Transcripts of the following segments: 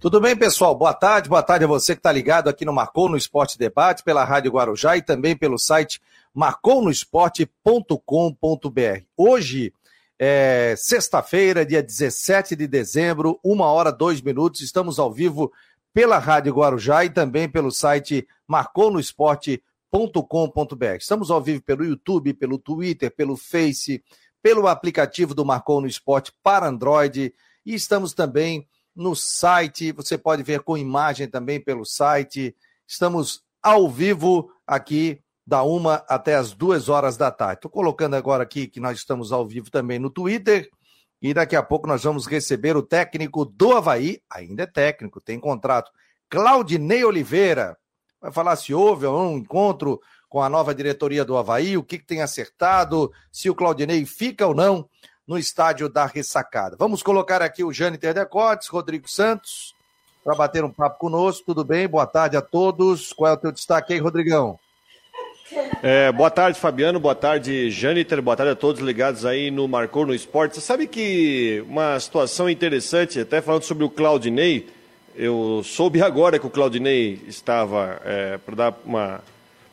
Tudo bem, pessoal? Boa tarde, boa tarde a você que está ligado aqui no Marcou no Esporte Debate, pela Rádio Guarujá e também pelo site marcounoesporte.com.br. Hoje é sexta-feira, dia 17 de dezembro, uma hora, dois minutos, estamos ao vivo pela Rádio Guarujá e também pelo site marcounoesporte.com.br. Estamos ao vivo pelo YouTube, pelo Twitter, pelo Face, pelo aplicativo do Marcou no Esporte para Android e estamos também no site, você pode ver com imagem também pelo site. Estamos ao vivo aqui da uma até as duas horas da tarde. Estou colocando agora aqui que nós estamos ao vivo também no Twitter. E daqui a pouco nós vamos receber o técnico do Havaí, ainda é técnico, tem contrato, Claudinei Oliveira. Vai falar se houve um encontro com a nova diretoria do Havaí, o que, que tem acertado, se o Claudinei fica ou não no estádio da Ressacada. Vamos colocar aqui o Jâniter Decotes, Rodrigo Santos, para bater um papo conosco. Tudo bem? Boa tarde a todos. Qual é o teu destaque aí, Rodrigão? É, boa tarde, Fabiano. Boa tarde, Jâniter. Boa tarde a todos ligados aí no Marcou no Esporte. Você sabe que uma situação interessante, até falando sobre o Claudinei, eu soube agora que o Claudinei estava é, para dar uma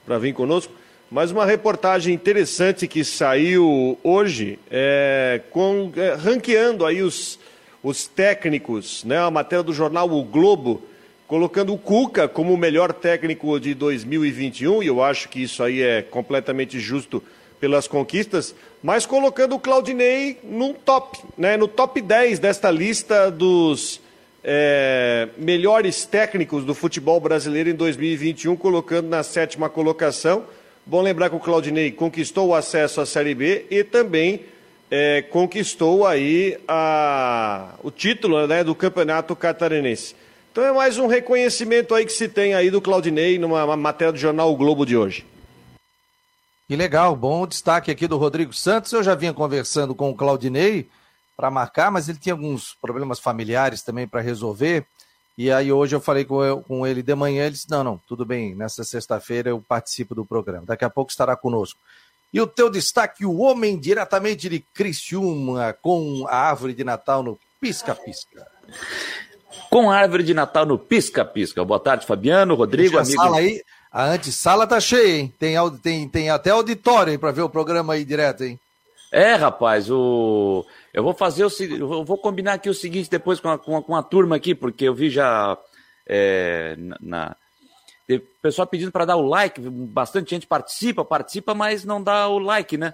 para vir conosco. Mas uma reportagem interessante que saiu hoje, é, com, é, ranqueando aí os, os técnicos, né? A matéria do jornal O Globo, colocando o Cuca como o melhor técnico de 2021, e eu acho que isso aí é completamente justo pelas conquistas, mas colocando o Claudinei no top, né? No top 10 desta lista dos é, melhores técnicos do futebol brasileiro em 2021, colocando na sétima colocação Bom lembrar que o Claudinei conquistou o acesso à Série B e também é, conquistou aí a, o título né, do Campeonato Catarinense. Então é mais um reconhecimento aí que se tem aí do Claudinei numa matéria do jornal o Globo de hoje. Que legal, bom destaque aqui do Rodrigo Santos. Eu já vinha conversando com o Claudinei para marcar, mas ele tinha alguns problemas familiares também para resolver. E aí hoje eu falei com, com ele de manhã, ele disse, não, não, tudo bem, nessa sexta-feira eu participo do programa, daqui a pouco estará conosco. E o teu destaque, o homem diretamente de Criciúma, com a árvore de Natal no pisca-pisca. Com a árvore de Natal no pisca-pisca. Boa tarde, Fabiano, Rodrigo, amigo. Sala aí, a antessala tá cheia, hein? Tem, tem, tem até auditório aí para ver o programa aí direto, hein? É, rapaz, o... eu vou fazer o eu vou combinar aqui o seguinte depois com a, com a, com a turma aqui, porque eu vi já é, na, Tem pessoal pedindo para dar o like, bastante gente participa, participa, mas não dá o like, né?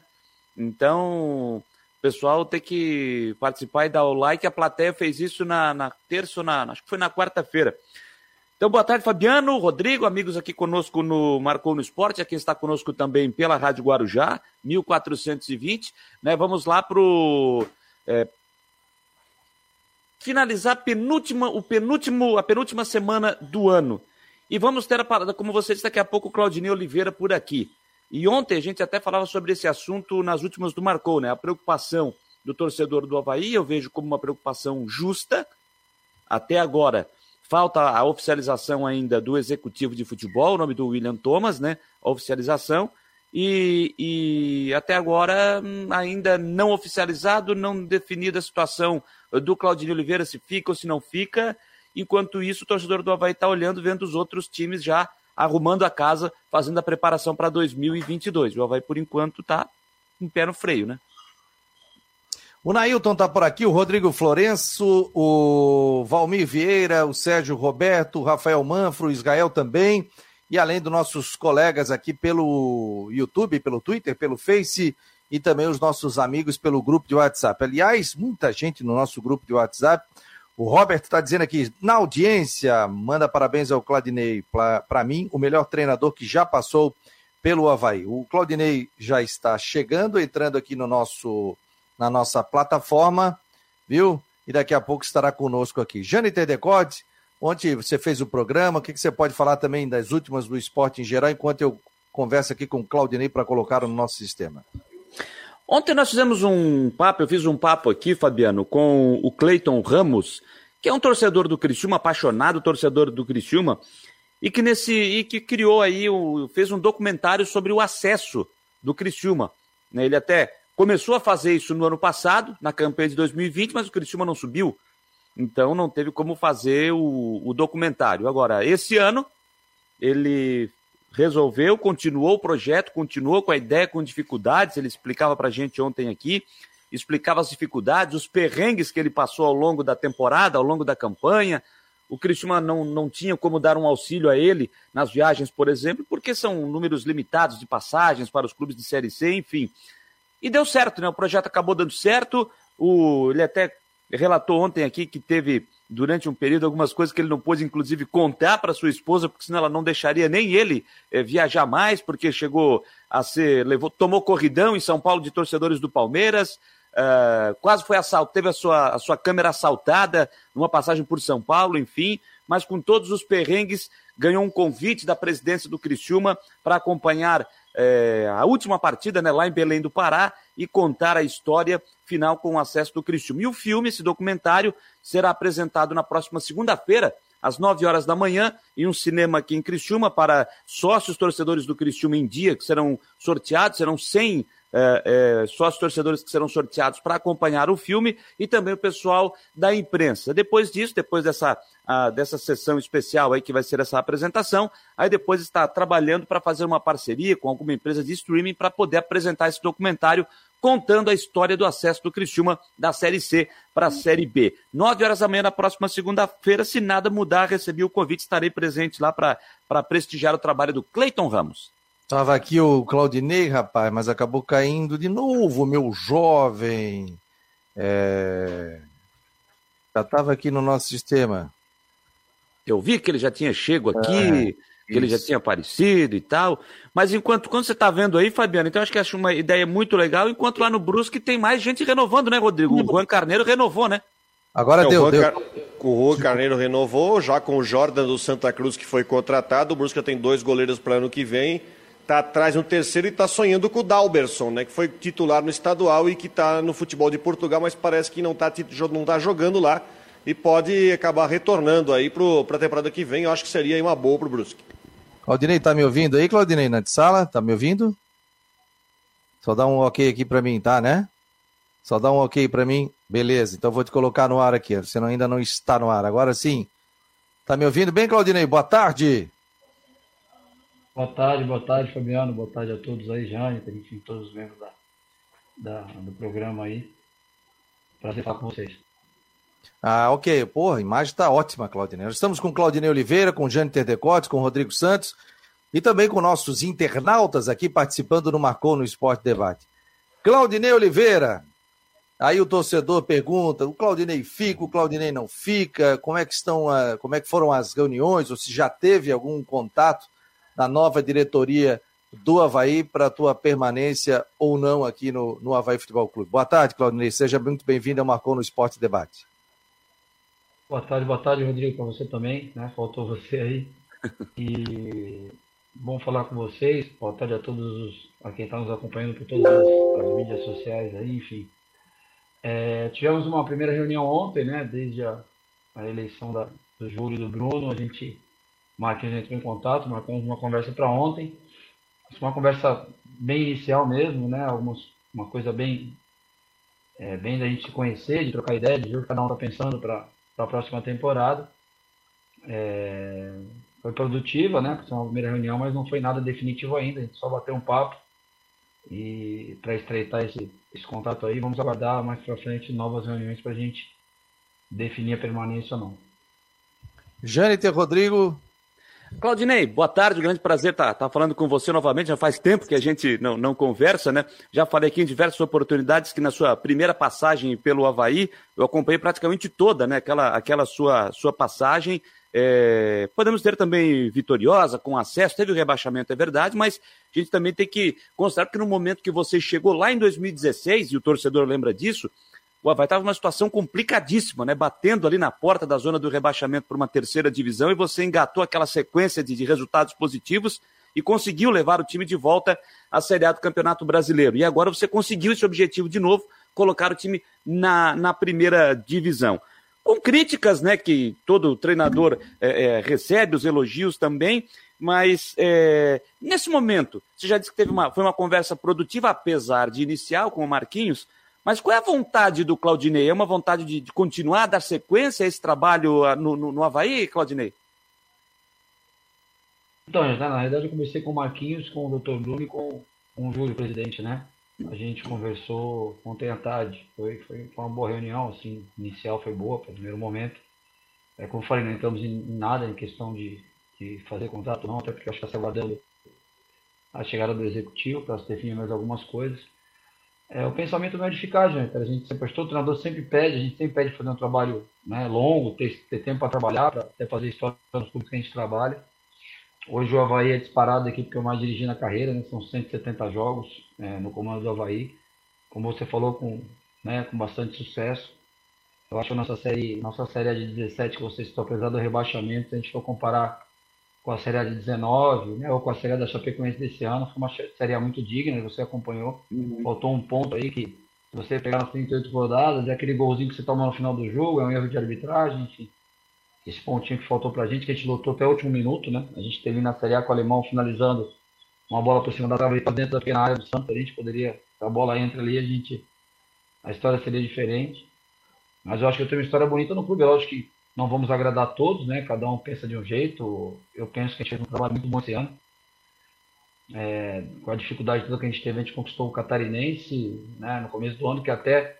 Então, o pessoal tem que participar e dar o like. A plateia fez isso na, na terça na. Acho que foi na quarta-feira. Então, boa tarde, Fabiano, Rodrigo, amigos aqui conosco no Marcou no Esporte, aqui está conosco também pela Rádio Guarujá, 1420. Né? Vamos lá para o. É, finalizar a penúltima, o penúltimo, a penúltima semana do ano. E vamos ter a parada, como você disse, daqui a pouco Claudinei Oliveira por aqui. E ontem a gente até falava sobre esse assunto nas últimas do Marcou, né? A preocupação do torcedor do Havaí, eu vejo como uma preocupação justa. Até agora, Falta a oficialização ainda do executivo de futebol, o nome do William Thomas, né? A oficialização. E, e, até agora hum, ainda não oficializado, não definida a situação do Claudinho Oliveira, se fica ou se não fica. Enquanto isso, o torcedor do Havaí está olhando, vendo os outros times já arrumando a casa, fazendo a preparação para 2022. O Havaí, por enquanto, está em pé no freio, né? O Nailton está por aqui, o Rodrigo Florenço, o Valmir Vieira, o Sérgio Roberto, o Rafael Manfro, o Israel também, e além dos nossos colegas aqui pelo YouTube, pelo Twitter, pelo Face e também os nossos amigos pelo grupo de WhatsApp. Aliás, muita gente no nosso grupo de WhatsApp. O Robert está dizendo aqui, na audiência, manda parabéns ao Claudinei, para mim, o melhor treinador que já passou pelo Havaí. O Claudinei já está chegando, entrando aqui no nosso na nossa plataforma, viu? E daqui a pouco estará conosco aqui. Jane Tedecote, ontem você fez o programa, o que, que você pode falar também das últimas do esporte em geral, enquanto eu converso aqui com o Claudinei para colocar no nosso sistema. Ontem nós fizemos um papo, eu fiz um papo aqui, Fabiano, com o Cleiton Ramos, que é um torcedor do Criciúma, apaixonado torcedor do Criciúma, e que nesse e que criou aí, fez um documentário sobre o acesso do Criciúma. Né? Ele até Começou a fazer isso no ano passado, na campanha de 2020, mas o Criciúma não subiu. Então não teve como fazer o, o documentário. Agora, esse ano, ele resolveu, continuou o projeto, continuou com a ideia, com dificuldades, ele explicava para a gente ontem aqui, explicava as dificuldades, os perrengues que ele passou ao longo da temporada, ao longo da campanha, o Cristiano não, não tinha como dar um auxílio a ele nas viagens, por exemplo, porque são números limitados de passagens para os clubes de Série C, enfim. E deu certo, né? O projeto acabou dando certo. O, ele até relatou ontem aqui que teve, durante um período, algumas coisas que ele não pôde, inclusive, contar para sua esposa, porque senão ela não deixaria nem ele é, viajar mais, porque chegou a ser. levou, tomou corridão em São Paulo de torcedores do Palmeiras. Uh, quase foi assaltado, teve a sua, a sua câmera assaltada numa passagem por São Paulo, enfim, mas com todos os perrengues, ganhou um convite da presidência do Criciúma para acompanhar é, a última partida né, lá em Belém do Pará e contar a história final com o acesso do Criciúma. E o filme, esse documentário, será apresentado na próxima segunda-feira, às 9 horas da manhã, em um cinema aqui em Criciúma, para sócios torcedores do Criciúma em dia, que serão sorteados, serão 100 é, é, torcedores que serão sorteados para acompanhar o filme e também o pessoal da imprensa. Depois disso, depois dessa, a, dessa sessão especial aí que vai ser essa apresentação, aí depois está trabalhando para fazer uma parceria com alguma empresa de streaming para poder apresentar esse documentário contando a história do acesso do Criciúma da Série C para a Série B. Nove horas da manhã na próxima segunda-feira, se nada mudar, recebi o convite, estarei presente lá para prestigiar o trabalho do Cleiton Ramos. Tava aqui o Claudinei, rapaz, mas acabou caindo de novo, meu jovem. É... Já estava aqui no nosso sistema. Eu vi que ele já tinha chego aqui, é, que ele já tinha aparecido e tal. Mas enquanto quando você está vendo aí, Fabiano, então acho que acho uma ideia muito legal. Enquanto lá no Brusque tem mais gente renovando, né, Rodrigo? O Juan Carneiro renovou, né? Agora é, deu, o deu. Car... O Juan Carneiro renovou, já com o Jordan do Santa Cruz que foi contratado. O Brusque tem dois goleiros para ano que vem está atrás no terceiro e está sonhando com o Dalberson, né, que foi titular no estadual e que está no futebol de Portugal, mas parece que não está não tá jogando lá e pode acabar retornando aí para a temporada que vem. Eu acho que seria uma boa para o Brusque. Claudinei, tá me ouvindo aí, Claudinei, na sala? Tá me ouvindo? Só dá um ok aqui para mim, tá, né? Só dá um ok para mim. Beleza, então vou te colocar no ar aqui. Você ainda não está no ar. Agora sim. Tá me ouvindo bem, Claudinei? Boa tarde. Boa tarde, boa tarde, Fabiano. Boa tarde a todos aí, Jânio, enfim, todos os membros da, da, do programa aí. Prazer falar com vocês. Ah, ok. Porra, a imagem está ótima, Claudinei. Nós estamos com Claudinei Oliveira, com Jânio Terdecotes, com Rodrigo Santos e também com nossos internautas aqui participando no Marcou no Esporte Debate. Claudinei Oliveira, aí o torcedor pergunta, o Claudinei fica, o Claudinei não fica, como é que estão, como é que foram as reuniões, ou se já teve algum contato na nova diretoria do Havaí para a tua permanência ou não aqui no, no Havaí Futebol Clube. Boa tarde, Claudinei. Seja muito bem-vindo ao Marcou no Esporte Debate. Boa tarde, boa tarde, Rodrigo, para você também, né? Faltou você aí. E bom falar com vocês. Boa tarde a todos os, a quem está nos acompanhando por todas as, as mídias sociais aí, enfim. É, tivemos uma primeira reunião ontem, né? Desde a, a eleição da, do Júlio e do Bruno, a gente Marquinhos entrou em contato, marcamos uma conversa para ontem. Uma conversa bem inicial mesmo, né? Algumas, uma coisa bem, é, bem da gente se conhecer, de trocar ideia, de ver o que cada um está pensando para a próxima temporada. É, foi produtiva, né? Foi uma primeira reunião, mas não foi nada definitivo ainda. A gente só bateu um papo e para estreitar esse, esse contato aí, vamos aguardar mais para frente novas reuniões para a gente definir a permanência ou não. Jâniter Rodrigo, Claudinei, boa tarde, grande prazer estar tá, tá falando com você novamente. Já faz tempo que a gente não, não conversa, né? Já falei aqui em diversas oportunidades que na sua primeira passagem pelo Havaí, eu acompanhei praticamente toda, né? Aquela, aquela sua, sua passagem. É, podemos ter também vitoriosa, com acesso, teve o rebaixamento, é verdade, mas a gente também tem que considerar que no momento que você chegou lá em 2016, e o torcedor lembra disso, o Havaí estava numa situação complicadíssima, né? Batendo ali na porta da zona do rebaixamento para uma terceira divisão e você engatou aquela sequência de, de, resultados positivos e conseguiu levar o time de volta à Série A do Campeonato Brasileiro. E agora você conseguiu esse objetivo de novo, colocar o time na, na primeira divisão. Com críticas, né? Que todo treinador é, é, recebe, os elogios também, mas é, nesse momento, você já disse que teve uma, foi uma conversa produtiva, apesar de inicial com o Marquinhos Mas qual é a vontade do Claudinei? É uma vontade de, de continuar, dar sequência a esse trabalho ah, no, no, no Havaí, Claudinei? Então, na realidade, eu comecei com o Marquinhos, com o Dr. Bruno e com, com o Júlio, presidente, né? A gente conversou com vontade. Foi, foi, foi uma boa reunião, assim, inicial foi boa, para o primeiro momento. É, como eu falei, não entramos em nada em questão de, de fazer contrato, não, até porque eu acho que está aguardando a chegada do executivo para se definir mais algumas coisas. É, o pensamento não é de ficar, gente. A gente sempre, todo treinador sempre pede, a gente sempre pede fazer um trabalho né, longo, ter, ter tempo para trabalhar, para até fazer história nos clubes que a gente trabalha. Hoje o Havaí é disparado aqui porque eu mais dirigi na carreira, né? são 170 jogos é, no comando do Havaí. Como você falou, com, né, com bastante sucesso. Eu acho que a nossa série, nossa série é de 17 que vocês estão apesar do rebaixamento, se a gente for comparar com a série A de 19, né, ou com a série A da Chapecoense desse ano, foi uma série A muito digna, você acompanhou. Uhum. Faltou um ponto aí que, se você pegar nas 38 rodadas, é aquele golzinho que você toma no final do jogo, é um erro de arbitragem, enfim esse pontinho que faltou pra gente, que a gente lutou até o último minuto, né? A gente teve na Série A com o alemão finalizando uma bola por cima da trave para dentro da pequena área do Santos, a gente poderia, a bola entra ali, a gente a história seria diferente. Mas eu acho que eu tenho uma história bonita no clube, eu acho que não vamos agradar todos, né? Cada um pensa de um jeito. Eu penso que a gente fez um trabalho muito bom esse ano. É, com a dificuldade toda que a gente teve, a gente conquistou o catarinense né, no começo do ano, que até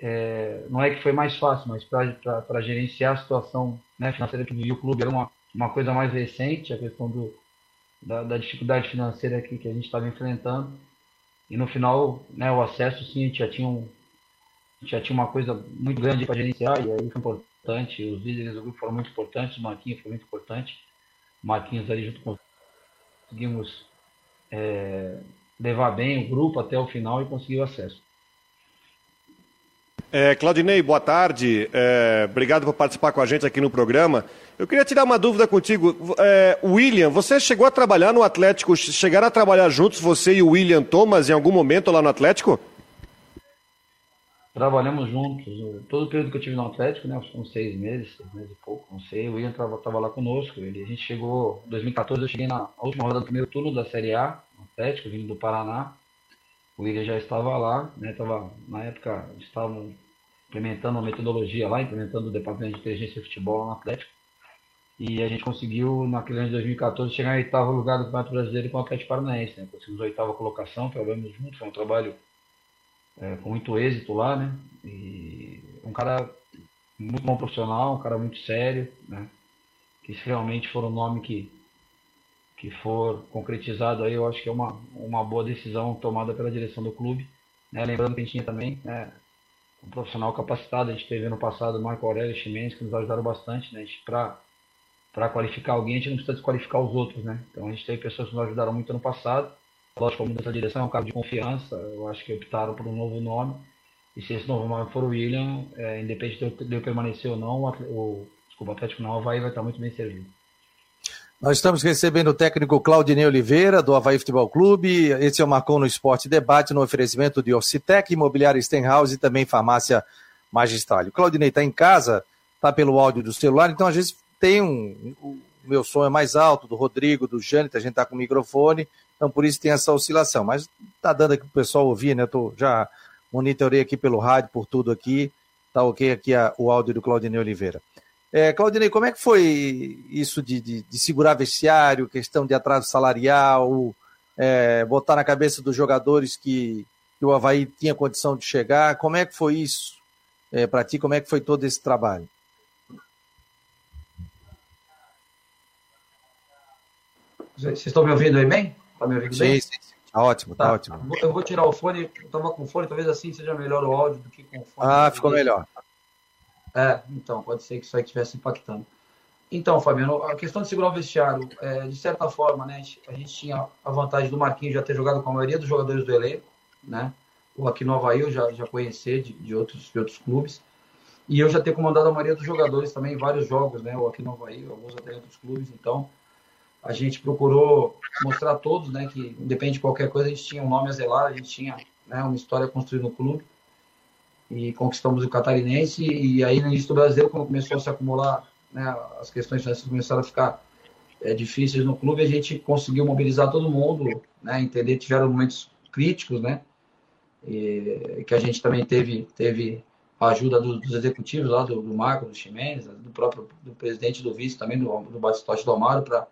é, não é que foi mais fácil, mas para gerenciar a situação né, financeira que vivia o clube era uma, uma coisa mais recente, a questão do, da, da dificuldade financeira aqui que a gente estava enfrentando. E no final, né, o acesso, sim, a gente já tinha, um, já tinha uma coisa muito grande para gerenciar, e aí foi importante. Os líderes do grupo foram muito importantes, o Marquinhos foi muito importante. O Marquinhos ali junto com conseguimos é, levar bem o grupo até o final e conseguir o acesso. É, Claudinei, boa tarde. É, obrigado por participar com a gente aqui no programa. Eu queria tirar uma dúvida contigo. É, William, você chegou a trabalhar no Atlético? Chegaram a trabalhar juntos, você e o William Thomas, em algum momento lá no Atlético? Trabalhamos juntos. Todo o período que eu tive no Atlético, né? Uns seis meses, seis meses e pouco, não sei. O William estava lá conosco. Ele, a gente chegou, em 2014, eu cheguei na última rodada do primeiro turno da Série A, no Atlético, vindo do Paraná. O William já estava lá, né? Tava, na época estavam implementando uma metodologia lá, implementando o departamento de inteligência e futebol no Atlético. E a gente conseguiu, naquele ano de 2014, chegar em oitavo lugar do Campeonato Brasileiro com o Atlético Paranaense. Né? Conseguimos a oitava colocação, trabalhamos juntos, foi um trabalho é, com muito êxito lá, né? E um cara muito bom profissional, um cara muito sério, né? Que se realmente for um nome que que for concretizado aí, eu acho que é uma, uma boa decisão tomada pela direção do clube. Né? Lembrando que a gente tinha também né, um profissional capacitado, a gente teve no passado o Marco Aurélio Chimenez, que nos ajudaram bastante, né? Para qualificar alguém, a gente não precisa desqualificar os outros, né? Então a gente teve pessoas que nos ajudaram muito ano passado. Lógico, a mudança de direção é um caso de confiança, eu acho que optaram por um novo nome. E se esse novo nome for o William, é, independente de eu, permanecer ou não, o, o, desculpa, o Atlético não vai, vai estar muito bem servido. Nós estamos recebendo o técnico Claudinei Oliveira, do Havaí Futebol Clube. Esse é o Marcon no Esporte Debate, no oferecimento de Orcitec, Imobiliária Stenhouse e também Farmácia Magistral. O Claudinei está em casa, está pelo áudio do celular, então às vezes tem um. O meu som é mais alto, do Rodrigo, do Jânio, a gente está com o microfone, então por isso tem essa oscilação. Mas está dando aqui para o pessoal ouvir, né? Eu tô, já monitorei aqui pelo rádio, por tudo aqui. Está ok aqui a, o áudio do Claudinei Oliveira. É, Claudinei, como é que foi isso de, de, de segurar vestiário, questão de atraso salarial, é, botar na cabeça dos jogadores que, que, o Havaí tinha condição de chegar? Como é que foi isso é, para ti? Como é que foi todo esse trabalho? Vocês estão me ouvindo aí bem? Tá me ouvindo sim, bem? Sim, sim. Tá ótimo, tá, tá ótimo. Eu vou tirar o fone, eu estava com fone, talvez assim seja melhor o áudio do que com fone. Ah, ficou melhor. É, então, pode ser que isso aí estivesse impactando. Então, Fabiano, a questão de segurar o vestiário, é, de certa forma, né, a gente tinha a vantagem do Marquinhos já ter jogado com a maioria dos jogadores do elenco, né? Ou aqui no Havaí eu já, já conhecer de, de, outros, de outros clubes. E eu já ter comandado a maioria dos jogadores também em vários jogos, né? Ou aqui no Havaí, alguns até em outros clubes. Então, a gente procurou mostrar a todos, né? Que independente de qualquer coisa, a gente tinha um nome a zelar, a gente tinha né, uma história construída no clube e conquistamos o catarinense. E aí, no início do Brasil, quando começou a se acumular, né, as questões financeiras começaram a ficar é, difíceis no clube, a gente conseguiu mobilizar todo mundo, né, entender, tiveram momentos críticos, né, e, que a gente também teve, teve a ajuda do, dos executivos lá, do, do Marco, do Ximenes, do próprio do presidente do vice também, do, do Batistote do Amaro, para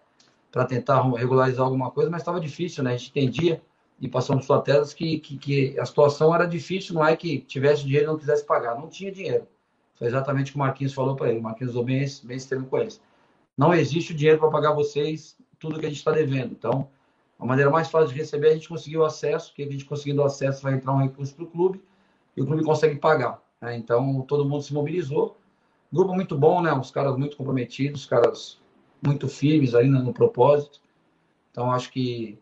tentar regularizar alguma coisa, mas estava difícil, né? A gente entendia e passamos por telas que, que, que, a situação era difícil, não é que tivesse dinheiro e não quisesse pagar, não tinha dinheiro. Foi exatamente o que o Marquinhos falou para ele, o Marquinhos usou bem bem esse termo com eles. Não existe o dinheiro para pagar vocês tudo que a gente está devendo. Então, a maneira mais fácil de receber, a gente conseguiu acesso, que a gente conseguindo acesso vai entrar um recurso para o clube e o clube consegue pagar. Né? Então, todo mundo se mobilizou. Grupo muito bom, né? Os caras muito comprometidos, os caras muito firmes aí no, propósito. Então, acho que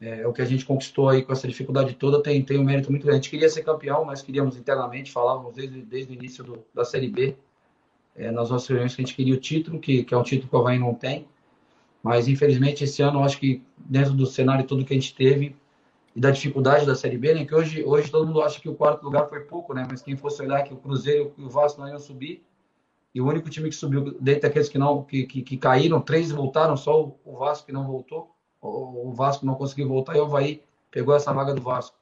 é, o que a gente conquistou aí com essa dificuldade toda tem, tem um mérito muito grande. A gente queria ser campeão, mas queríamos internamente, falávamos desde, desde o início do, da Série B, é, nas nossas reuniões, que a gente queria o título, que, que é um título que o Havaí não tem. Mas, infelizmente, esse ano, acho que dentro do cenário todo que a gente teve e da dificuldade da Série B, né, que hoje, hoje todo mundo acha que o quarto lugar foi pouco, né, mas quem fosse olhar que o Cruzeiro e o Vasco não iam subir, e o único time que subiu, dentre aqueles que não que, que, que caíram, três voltaram, só o Vasco que não voltou, o Vasco não conseguiu voltar e o Havaí pegou essa vaga do Vasco.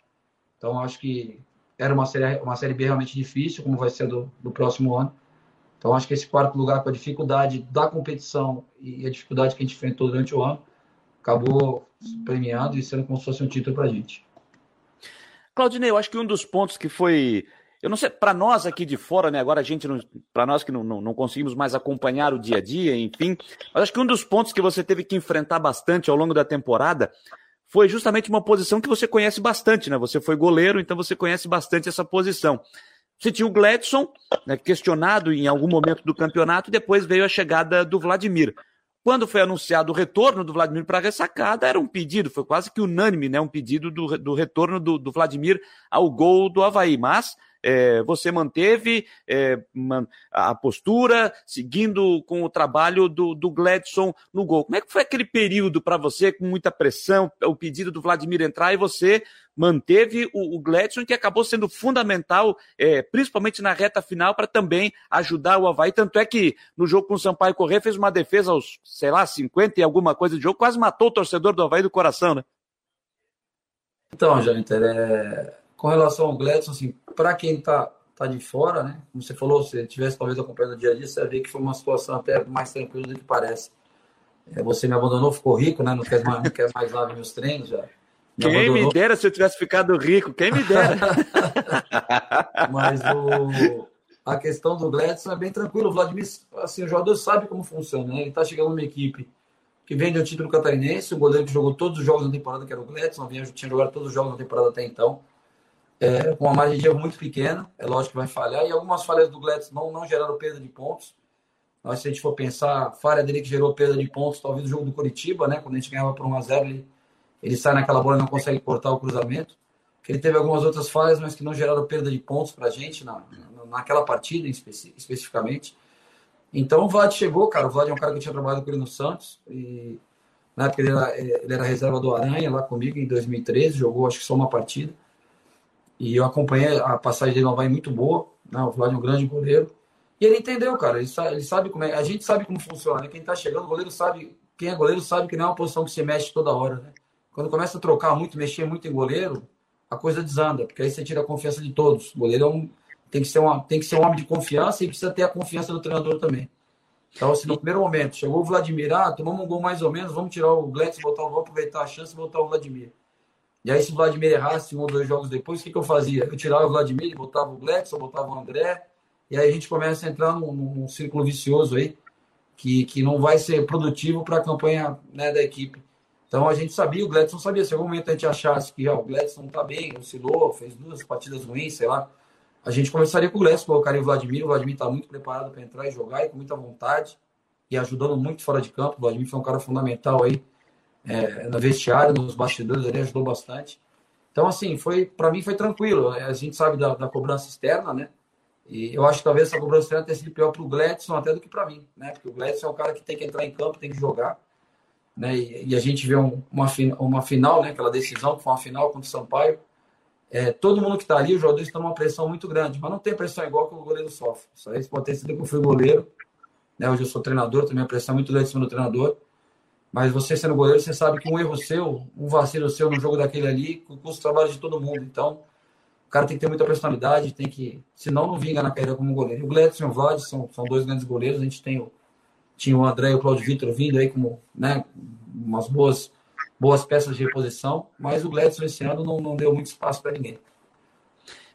Então, acho que era uma série, uma série B realmente difícil, como vai ser do, do próximo ano. Então, acho que esse quarto lugar, com a dificuldade da competição e a dificuldade que a gente enfrentou durante o ano, acabou premiando e sendo como se fosse um título para a gente. Claudinei, eu acho que um dos pontos que foi eu não sei, para nós aqui de fora, né? Agora a gente, para nós que não, não, não, conseguimos mais acompanhar o dia a dia, enfim. Mas acho que um dos pontos que você teve que enfrentar bastante ao longo da temporada foi justamente uma posição que você conhece bastante, né? Você foi goleiro, então você conhece bastante essa posição. Você tinha o Gladson, né, questionado em algum momento do campeonato, e depois veio a chegada do Vladimir. Quando foi anunciado o retorno do Vladimir para a ressacada, era um pedido, foi quase que unânime, né? Um pedido do, do retorno do, do Vladimir ao gol do Havaí. Mas é, você manteve é, a postura, seguindo com o trabalho do, do Gladson no gol. Como é que foi aquele período para você, com muita pressão, o pedido do Vladimir entrar e você manteve o, o Gladson, que acabou sendo fundamental, é, principalmente na reta final, para também ajudar o Havaí. Tanto é que no jogo com o Sampaio Corrêa fez uma defesa aos, sei lá, 50 e alguma coisa de jogo, quase matou o torcedor do Havaí do coração, né? Então, Janiter, é... com relação ao Gladson, assim, para quem está tá de fora, né? Como você falou, se tivesse talvez acompanhando o dia a dia, você ver que foi uma situação até mais tranquila do que parece. É, você me abandonou, ficou rico, né? Não quer mais, não quer mais lá nos meus treinos já. Me quem abandonou. me dera se eu tivesse ficado rico, quem me dera. Mas o, a questão do Gladson é bem tranquilo. O Vladimir, assim, o jogador sabe como funciona, né? Ele está chegando numa equipe que vem de um título catarinense, o goleiro que jogou todos os jogos da temporada, que era o Gladson, tinha jogado todos os jogos da temporada até então é, com uma margem de erro muito pequena, é lógico que vai falhar, e algumas falhas do Gladys não, não geraram perda de pontos. Mas se a gente for pensar, a falha dele que gerou perda de pontos, talvez o jogo do Curitiba, né? Quando a gente ganhava por 1x0, ele, ele sai naquela bola e não consegue cortar o cruzamento. Ele teve algumas outras falhas, mas que não geraram perda de pontos para a gente na, naquela partida especi, especificamente. Então o Vlad chegou, cara. O Vlad é um cara que eu tinha trabalhado com ele no Santos. E na época ele era, ele era reserva do Aranha lá comigo em 2013, jogou acho que só uma partida. E eu acompanhei a passagem dele no Havaí muito boa. Né? O Vlad é um grande goleiro. E ele entendeu, cara. Ele sabe, ele sabe como é. A gente sabe como funciona. Né? Quem tá chegando, o goleiro sabe. Quem é goleiro sabe que não é uma posição que se mexe toda hora, né? Quando começa a trocar muito, mexer muito em goleiro, a coisa desanda, porque aí você tira a confiança de todos. O goleiro é um, tem, que ser uma, tem que ser um homem de confiança e precisa ter a confiança do treinador também. Então, assim, no primeiro momento, chegou o Vladimir, ah, tomamos um gol mais ou menos, vamos tirar o Gletz, vamos aproveitar a chance e botar o Vladimir. E aí, se o Vladimir errasse um ou dois jogos depois, o que, que eu fazia? Eu tirava o Vladimir, botava o Gladson, botava o André, e aí a gente começa a entrar num, num círculo vicioso aí, que, que não vai ser produtivo para a campanha né, da equipe. Então a gente sabia, o Gladson sabia, se algum momento a gente achasse que ó, o Gladson não está bem, oscilou, fez duas partidas ruins, sei lá, a gente começaria com o Gladson, colocaria o Vladimir, o Vladimir está muito preparado para entrar e jogar, e com muita vontade, e ajudando muito fora de campo, o Vladimir foi um cara fundamental aí, é, no vestiário, nos bastidores, ele ajudou bastante. Então, assim, foi para mim foi tranquilo. A gente sabe da, da, cobrança externa, né? E eu acho que talvez essa cobrança externa tenha sido pior para o Gladson até do que para mim, né? Porque o Gladson é o cara que tem que entrar em campo, tem que jogar. Né? E, e a gente vê um, uma, uma final, né? aquela decisão, que foi uma final contra o Sampaio. É, todo mundo que está ali, os jogadores estão numa pressão muito grande, mas não tem pressão igual que o goleiro sofre. Isso aí pode ter sido que eu fui goleiro. Né? Hoje eu sou treinador, também a pressão é muito grande em cima do treinador. Mas você sendo goleiro, você sabe que um erro seu, um vacilo seu no jogo daquele ali, custa o trabalho de todo mundo. Então, o cara tem que ter muita personalidade, tem que. Senão não vinga na carreira como goleiro. E o Gledson e o Vlad são, são dois grandes goleiros. A gente tem o, tinha o André e o Claudio Vitor vindo aí como né, umas boas, boas peças de reposição, mas o Gledson esse ano não, não deu muito espaço para ninguém.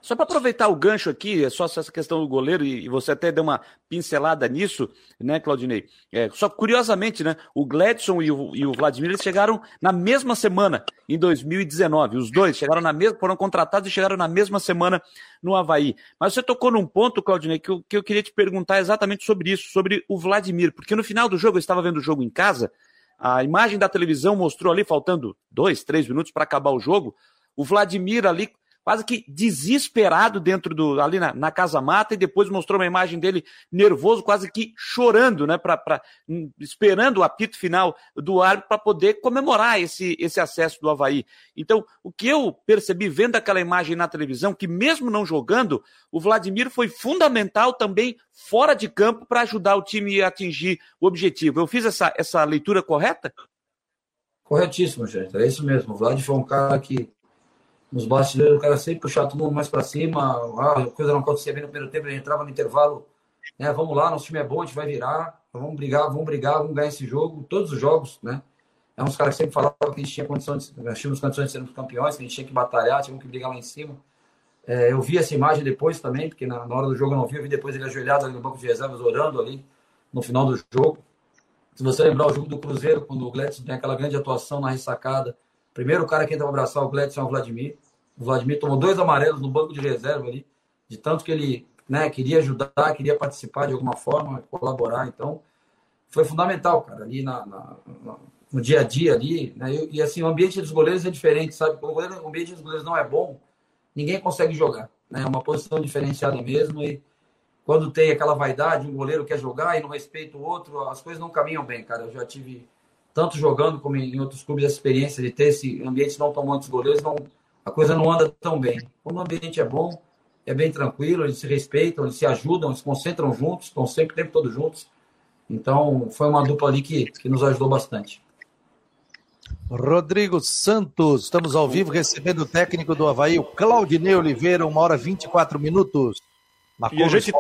Só para aproveitar o gancho aqui, é só essa questão do goleiro, e você até deu uma pincelada nisso, né, Claudinei? É, só curiosamente, né, o Gladson e o, e o Vladimir eles chegaram na mesma semana, em 2019. Os dois chegaram na mesma, foram contratados e chegaram na mesma semana no Havaí. Mas você tocou num ponto, Claudinei, que eu, que eu queria te perguntar exatamente sobre isso, sobre o Vladimir, porque no final do jogo, eu estava vendo o jogo em casa, a imagem da televisão mostrou ali, faltando dois, três minutos para acabar o jogo, o Vladimir ali quase que desesperado dentro do ali na, na casa mata e depois mostrou uma imagem dele nervoso, quase que chorando, né, pra, pra hum, esperando o apito final do árbitro para poder comemorar esse, esse acesso do Havaí. Então, o que eu percebi vendo aquela imagem na televisão, que mesmo não jogando, o Vladimir foi fundamental também fora de campo para ajudar o time a atingir o objetivo. Eu fiz essa, essa leitura correta? Corretíssimo, gente. É isso mesmo. O Vlad foi um cara que nos bastidores, o cara sempre puxava todo mundo mais para cima, ah, a coisa não acontecia bem no primeiro tempo, ele entrava no intervalo, né, vamos lá, nosso time é bom, a gente vai virar, vamos brigar, vamos brigar, vamos ganhar esse jogo, todos os jogos, né? É uns caras que sempre falavam que a gente tinha condição de, nós tínhamos condições de sermos campeões, que a gente tinha que batalhar, tínhamos que brigar lá em cima. É, eu vi essa imagem depois também, porque na, na, hora do jogo eu não vi, eu vi depois ele ajoelhado ali no banco de reservas, orando ali no final do jogo. Se você lembrar o jogo do Cruzeiro, quando o Gledson tem aquela grande atuação na ressacada, primeiro cara que entra para abraçar o Gledson é o Vladimir. O Vladimir tomou dois amarelos no banco de reserva ali, de tanto que ele né, queria ajudar, queria participar de alguma forma, colaborar. Então, foi fundamental, cara, ali na, na, no dia a dia ali. Né? E, e, assim, o ambiente dos goleiros é diferente, sabe? Quando o ambiente dos goleiros não é bom, ninguém consegue jogar. Né? É uma posição diferenciada mesmo. E quando tem aquela vaidade, um goleiro quer jogar e não respeita o outro, as coisas não caminham bem, cara. Eu já tive, tanto jogando como em outros clubes, essa experiência de ter esse ambiente não tão dos goleiros, não a coisa não anda tão bem. Quando o ambiente é bom, é bem tranquilo, eles se respeitam, eles se ajudam, eles se concentram juntos, estão sempre o tempo todo juntos. Então, foi uma dupla ali que, que nos ajudou bastante. Rodrigo Santos, estamos ao vivo recebendo o técnico do Havaí, o Claudinei Oliveira, uma hora e 24 minutos. e a, gente,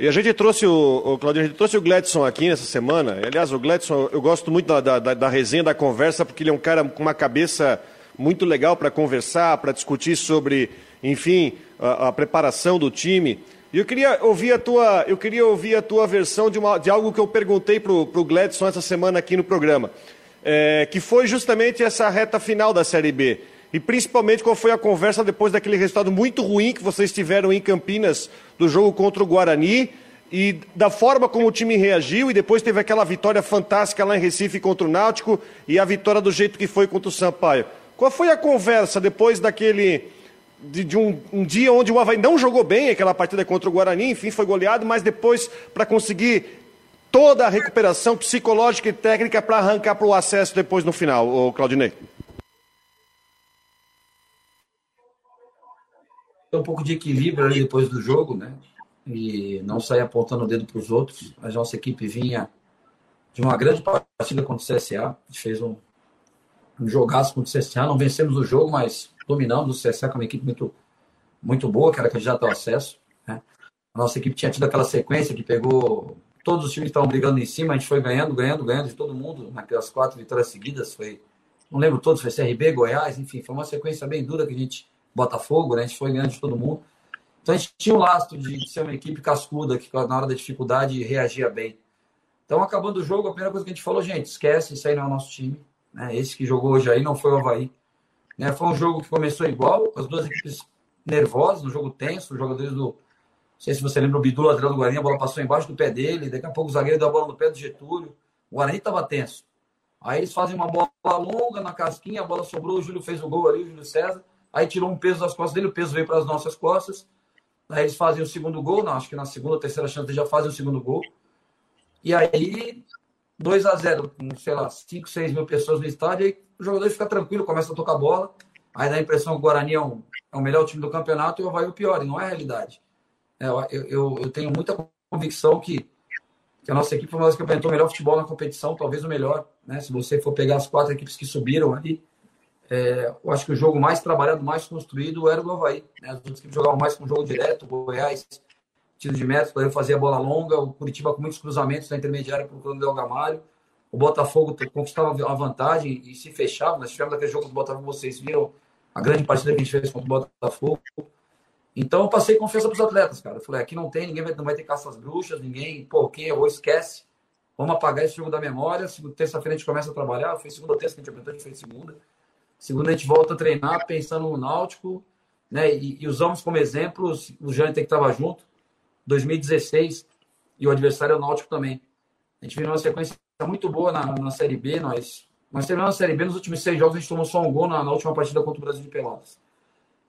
e a gente trouxe o, o Claudinho, a gente trouxe o Gladson aqui nessa semana. Aliás, o Gladson, eu gosto muito da, da, da resenha, da conversa, porque ele é um cara com uma cabeça muito legal para conversar, para discutir sobre, enfim, a, a, preparação do time. E eu queria ouvir a tua, eu queria ouvir a tua versão de, uma, de algo que eu perguntei para o Gladson essa semana aqui no programa, é, que foi justamente essa reta final da Série B. E principalmente qual foi a conversa depois daquele resultado muito ruim que vocês tiveram em Campinas do jogo contra o Guarani e da forma como o time reagiu e depois teve aquela vitória fantástica lá em Recife contra o Náutico e a vitória do jeito que foi contra o Sampaio. Qual foi a conversa depois daquele. De, de um, um, dia onde o Havaí não jogou bem aquela partida contra o Guarani, enfim, foi goleado, mas depois para conseguir toda a recuperação psicológica e técnica para arrancar para o acesso depois no final, o Claudinei? Um pouco de equilíbrio ali depois do jogo, né? E não sair apontando o dedo para os outros. A nossa equipe vinha de uma grande partida contra o CSA. A gente fez um, um jogaço contra o CSA. Não vencemos o jogo, mas dominamos o CSA com uma equipe muito, muito boa, que era candidato ao acesso. Né? A nossa equipe tinha tido aquela sequência que pegou. Todos os times estavam brigando em cima, a gente foi ganhando, ganhando, ganhando de todo mundo naquelas quatro vitórias seguidas. Foi, não lembro todos, foi CRB, Goiás, enfim, foi uma sequência bem dura que a gente. Botafogo, né? A gente foi ganhando de todo mundo. Então a gente tinha um lastro de ser uma equipe cascuda, que na hora da dificuldade reagia bem. Então, acabando o jogo, a primeira coisa que a gente falou, gente, esquece, isso aí não é o nosso time. Né? Esse que jogou hoje aí não foi o Havaí. Né? Foi um jogo que começou igual, as duas equipes nervosas, no jogo tenso, os jogadores do. Não sei se você lembra o Bidu, lateral do Guarani, a bola passou embaixo do pé dele, daqui a pouco o zagueiro deu a bola no pé do Getúlio. O Guarani estava tenso. Aí eles fazem uma bola longa na casquinha, a bola sobrou, o Júlio fez o gol ali, o Júlio César. Aí tirou um peso das costas dele, o peso veio para as nossas costas. Aí eles fazem o segundo gol, não, acho que na segunda ou terceira chance eles já fazem o segundo gol. E aí 2 a 0 com, sei lá, 5, 6 mil pessoas no estádio, aí o jogador fica tranquilo, começa a tocar bola, aí dá a impressão que o Guarani é, um, é o melhor time do campeonato e o o pior, e não é a realidade. É, eu, eu, eu, tenho muita convicção que, que a nossa equipe foi uma das que apresentou o melhor futebol na competição, talvez o melhor, né? Se você for pegar as quatro equipes que subiram ali, é, eu acho que o jogo mais trabalhado, mais construído era o Havaí. Né? As outras equipes jogavam mais com jogo direto, Goiás, tiro de metros, eu fazia bola longa, o Curitiba com muitos cruzamentos na intermediária procurando o Gamalho. O Botafogo conquistava a vantagem e se fechava. Nós tivemos aquele jogo do Botafogo, vocês viram a grande partida que a gente fez contra o Botafogo. Então eu passei confiança para os atletas, cara. Eu falei, aqui não tem, ninguém vai, não vai ter caça às bruxas, ninguém, pô, quem errou, esquece. Vamos apagar esse jogo da memória. Terça-feira a gente começa a trabalhar. Foi segunda terça que a gente apresentou, a gente fez segunda. Segunda a gente volta a treinar pensando no Náutico, né? E, e usamos como exemplo o Jâniter que estava junto, 2016, e o adversário é o Náutico também. A gente viu uma sequência muito boa na, na Série B, nós, nós terminamos a Série B, nos últimos seis jogos a gente tomou só um gol na, na última partida contra o Brasil de Pelotas.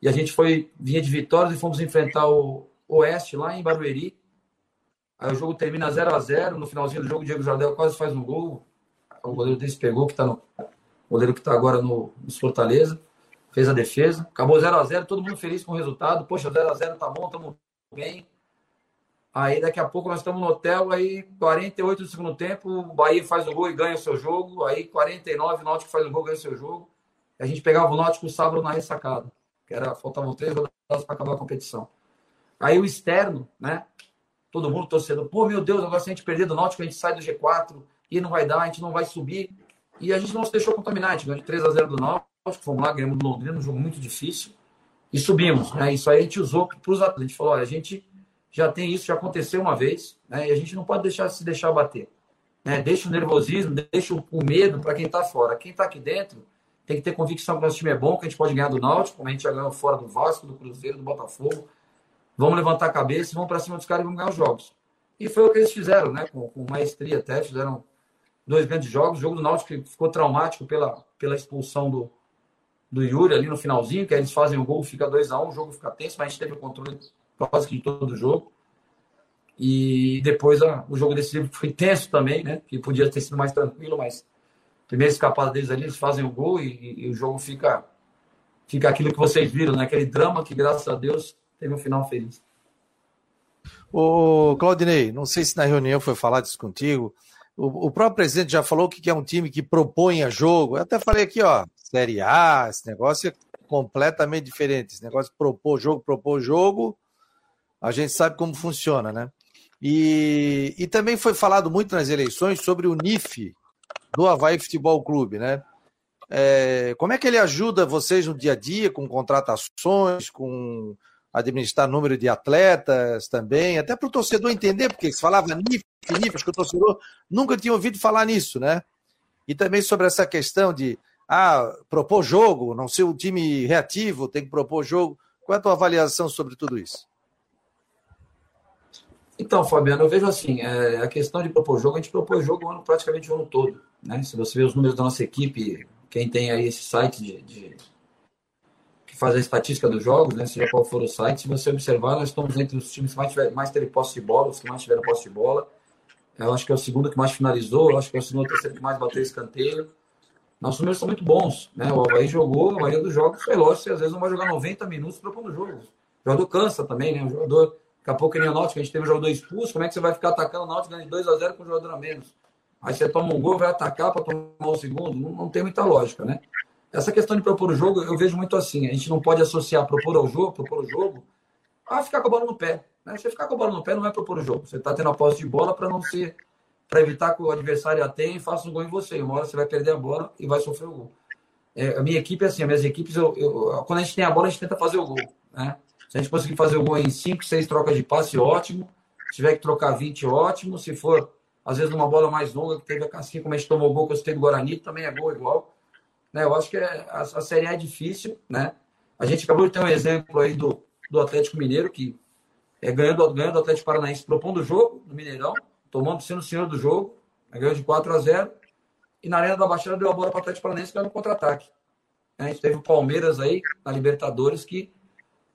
E a gente foi, vinha de vitórias e fomos enfrentar o Oeste lá em Barueri. Aí o jogo termina 0 a 0 No finalzinho do jogo, o Diego Jardel quase faz um gol. O goleiro desse pegou, que está no, goleiro que está agora no, no, Fortaleza, fez a defesa. Acabou 0 a 0 todo mundo feliz com o resultado. Poxa, 0 a 0 tá bom, estamos bem. Aí daqui a pouco nós estamos no hotel, aí 48 do segundo tempo, o Bahia faz o gol e ganha o seu jogo. Aí 49, o Náutico faz o gol e ganha o seu jogo. A gente pegava o Náutico sábado na ressacada, que era faltavam três rodadas para acabar a competição. Aí o externo, né? Todo mundo torcendo, pô, meu Deus, agora se a gente perder do Náutico, a gente sai do G4 e não vai dar, a gente não vai subir. E a gente não se deixou contaminar. A gente ganhou de 3 a 0 do Náutico, fomos lá, ganhamos do Londrina, um jogo muito difícil. E subimos. Né? Isso aí a gente usou para os atletas. A gente falou: olha, a gente já tem isso, já aconteceu uma vez, né? e a gente não pode deixar se deixar bater. Né? Deixa o nervosismo, deixa o medo para quem está fora. Quem está aqui dentro tem que ter convicção que nosso time é bom, que a gente pode ganhar do Náutico, como a gente já ganhou fora do Vasco, do Cruzeiro, do Botafogo. Vamos levantar a cabeça, vamos para cima dos caras e vamos ganhar os jogos. E foi o que eles fizeram, né? Com, com maestria até, fizeram dois grandes jogos. O jogo do Náutico ficou traumático pela, pela expulsão do, do Yuri ali no finalzinho, que aí eles fazem o gol, fica 2 a 1 um, o jogo fica tenso, mas a gente teve o controle quase que de todo o jogo. E depois a, o jogo decisivo foi tenso também, né? Que podia ter sido mais tranquilo, mas primeira escapada deles ali, eles fazem o gol e, e, e, o jogo fica, fica aquilo que vocês viram, né? Aquele drama que, graças a Deus, teve um final feliz. Ô, Claudinei, não sei se na reunião foi falar disso contigo, o, o, próprio presidente já falou que é um time que propõe a jogo. Eu até falei aqui, ó, Série A, esse negócio é completamente diferente. Esse negócio de propor jogo, propor jogo, a gente sabe como funciona, né? E, e também foi falado muito nas eleições sobre o NIF do Havaí Futebol Clube, né? É, como é que ele ajuda vocês no dia a dia, com contratações, com administrar número de atletas também, até para o torcedor entender, porque se falava NIF, NIF, acho que o torcedor nunca tinha ouvido falar nisso, né? E também sobre essa questão de ah, propor jogo, não ser um time reativo, tem que propor jogo. Qual é a tua avaliação sobre tudo isso? Então, Fabiano, eu vejo assim, é, a questão de propor jogo, a gente propôs jogo ano, praticamente o ano todo. Né? Se você ver os números da nossa equipe, quem tem aí esse site de, de faz a estatística dos jogos, né, seja qual for o site, se você observar, nós estamos entre os times que mais, tiver, mais terem posse de bola, os que mais tiveram posse de bola. Eu acho que é o segundo que mais finalizou, eu acho que é o segundo terceiro que mais bateu escanteio. Nossos números são muito bons. Né? O Havaí jogou, a maioria dos jogos foi lógico, às vezes não vai jogar 90 minutos propondo jogo. O jogador cansa também, né? O jogador Daqui a pouco, nem o Náutico, a gente teve um jogador expulso. Como é que você vai ficar atacando o Náutico ganhando 2 a 0 com o jogador a menos? Aí você toma um gol, vai atacar para tomar o segundo. Não, não, tem muita lógica, né? Essa questão de propor o jogo, eu vejo muito assim. A gente não pode associar propor ao jogo, propor o jogo, a ficar com a bola no pé. Né? Você ficar com a bola no pé não é propor o jogo. Você está tendo a posse de bola para não ser. para evitar que o adversário atenha e faça um gol em você. Uma hora você vai perder a bola e vai sofrer o gol. É, a minha equipe é assim, as minhas equipes, eu, eu, quando a gente tem a bola, a gente tenta fazer o gol. Né? Se a gente conseguir fazer o gol em 5, 6 trocas de passe, ótimo. Se tiver que trocar 20, ótimo. Se for, às vezes, numa bola mais longa, que teve a casquinha, como a gente tomou o gol que eu citei do Guarani, também é gol igual. Né? Eu acho que é, a, a Série A é difícil, né? A gente acabou de ter um exemplo aí do, do Atlético Mineiro, que é, ganhando, ganhando do Atlético Paranaense, propondo o jogo no Mineirão, tomando sendo o senhor do jogo, né? ganhou de 4 a 0 e na Arena da Baixada deu a bola para o Atlético Paranaense ganhando contra-ataque. A gente teve o Palmeiras aí, na Libertadores, que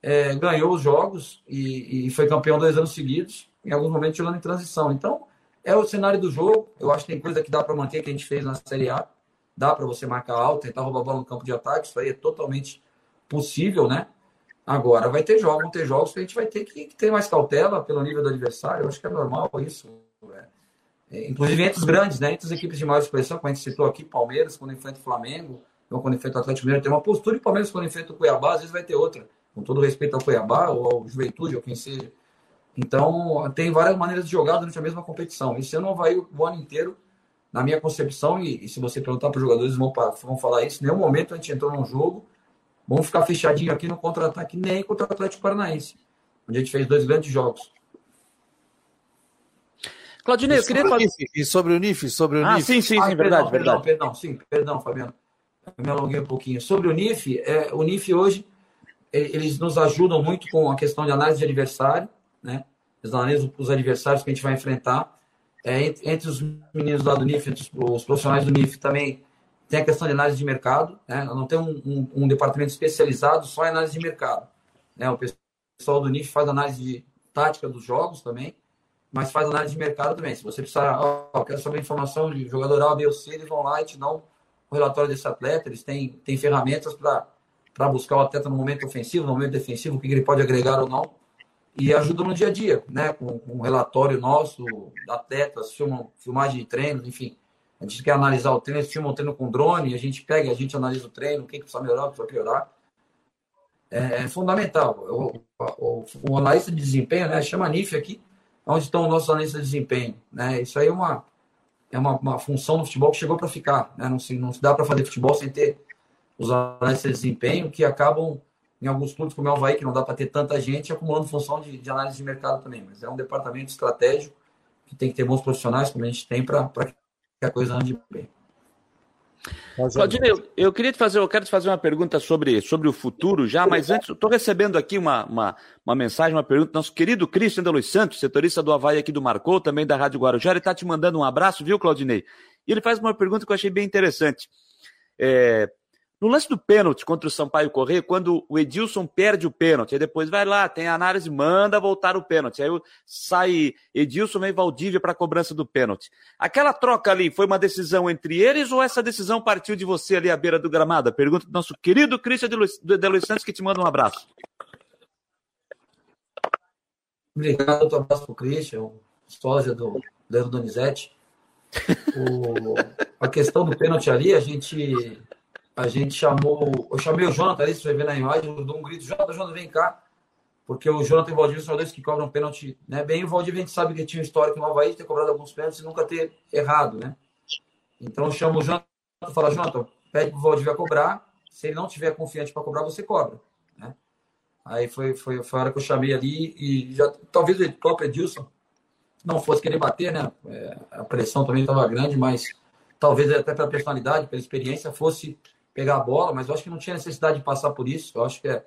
é, ganhou os jogos e, e, foi campeão dois anos seguidos, em alguns momentos jogando em transição. Então, é o cenário do jogo. Eu acho que tem coisa que dá para manter que a gente fez na Série A. Dá para você marcar alto, tentar roubar a bola no campo de ataque. Isso aí é totalmente possível, né? Agora, vai ter jogos, vão ter jogos que a gente vai ter que, ter mais cautela pelo nível do adversário. Eu acho que é normal isso. Né? É, inclusive entre os grandes, né? Entre as equipes de maior expressão, como a gente citou aqui, Palmeiras, quando enfrenta o Flamengo, Então, quando enfrenta o Atlético Mineiro tem uma postura, e o Palmeiras, quando enfrenta o Cuiabá, às vezes vai ter outra. Com todo respeito ao Cuiabá, ou ao Juventude, ou quem seja. Então, tem várias maneiras de jogar durante a mesma competição. Esse ano vai o ano inteiro, na minha concepção, e, e se você perguntar para os jogadores, vão, vão falar isso. Em nenhum momento a gente entrou num jogo, vamos ficar fechadinho aqui no contra-ataque, nem contra o Atlético Paranaense, onde a gente fez dois grandes jogos. Claudinei, eu queria fazer. E sobre o NIF? Sobre o ah, NIF? sim, sim, ah, sim, verdade, perdão, verdade. Perdão, sim, perdão, Fabiano. Eu me alonguei um pouquinho. Sobre o NIF, é, o NIF hoje, eles nos ajudam muito com a questão de análise de adversário, né? Eles analisam os adversários que a gente vai enfrentar. É, entre, entre, os meninos lá do NIF, os, os, profissionais do NIF também tem a questão de análise de mercado, né? Não tem um, um, um departamento especializado só em análise de mercado. Né? O pessoal do NIF faz análise de tática dos jogos também mas faz análise de mercado também. Se você precisar, ó, quero saber informação de jogador A, B ou C, eles vão lá e te dão o relatório desse atleta. Eles têm, têm ferramentas para buscar o atleta no momento ofensivo, no momento defensivo, o que ele pode agregar ou não. E ajuda no dia a dia, né? Com, um relatório nosso, atletas, filmam, filmagem de treinos, enfim. A gente quer analisar o treino, eles filmam o treino com drone, a gente pega, a gente analisa o treino, o que, que precisa melhorar, o que precisa piorar. É, é fundamental. O, o, o, analista de desempenho, né? Chama NIF aqui, onde estão os nossos analistas de desempenho. Né? Isso aí é uma, é uma, uma função no futebol que chegou para ficar. Né? Não, se, não se dá para fazer futebol sem ter os analistas de desempenho que acabam, em alguns clubes como é o Havaí, que não dá para ter tanta gente, acumulando função de, de, análise de mercado também. Mas é um departamento estratégico que tem que ter bons profissionais, como a gente tem, para que a coisa ande bem. Claudinei, eu, eu, queria te fazer, eu quero te fazer uma pergunta sobre, sobre o futuro já, mas antes, estou recebendo aqui uma, uma, uma, mensagem, uma pergunta do nosso querido Cristian de Luiz Santos, setorista do Havaí aqui do Marcou, também da Rádio Guarujá, ele está te mandando um abraço, viu, Claudinei? E ele faz uma pergunta que eu achei bem interessante. É, no lance do pênalti contra o Sampaio Corrêa, quando o Edilson perde o pênalti, aí depois vai lá, tem a análise, manda voltar o pênalti. Aí sai Edilson e Valdívia para a cobrança do pênalti. Aquela troca ali foi uma decisão entre eles ou essa decisão partiu de você ali à beira do gramado? Pergunta do nosso querido Cristian de Luiz, de Luiz Santos, que te manda um abraço. Obrigado, um abraço para o Christian, sósia do Leandro Donizete. O, a questão do pênalti ali, a gente a gente chamou. Eu chamei o Jonathan ali, você vai ver na imagem, eu dou um grito, Jonathan, Jonathan, vem cá. Porque o Jonathan e o Valdir são dois que cobram pênalti, né? Bem, o Valdir a gente sabe que tinha um histórico no Havaí de ter cobrado alguns pênaltis e nunca ter errado, né? Então eu chamo o Jonathan falo, Jonathan, pede pro Valdir cobrar. Se ele não tiver confiante para cobrar, você cobra. Né? Aí foi, foi, foi a hora que eu chamei ali e já talvez o próprio Edilson não fosse querer bater, né? É, a pressão também estava grande, mas talvez até pela personalidade, pela experiência, fosse pegar a bola, mas eu acho que não tinha necessidade de passar por isso. Eu acho que é,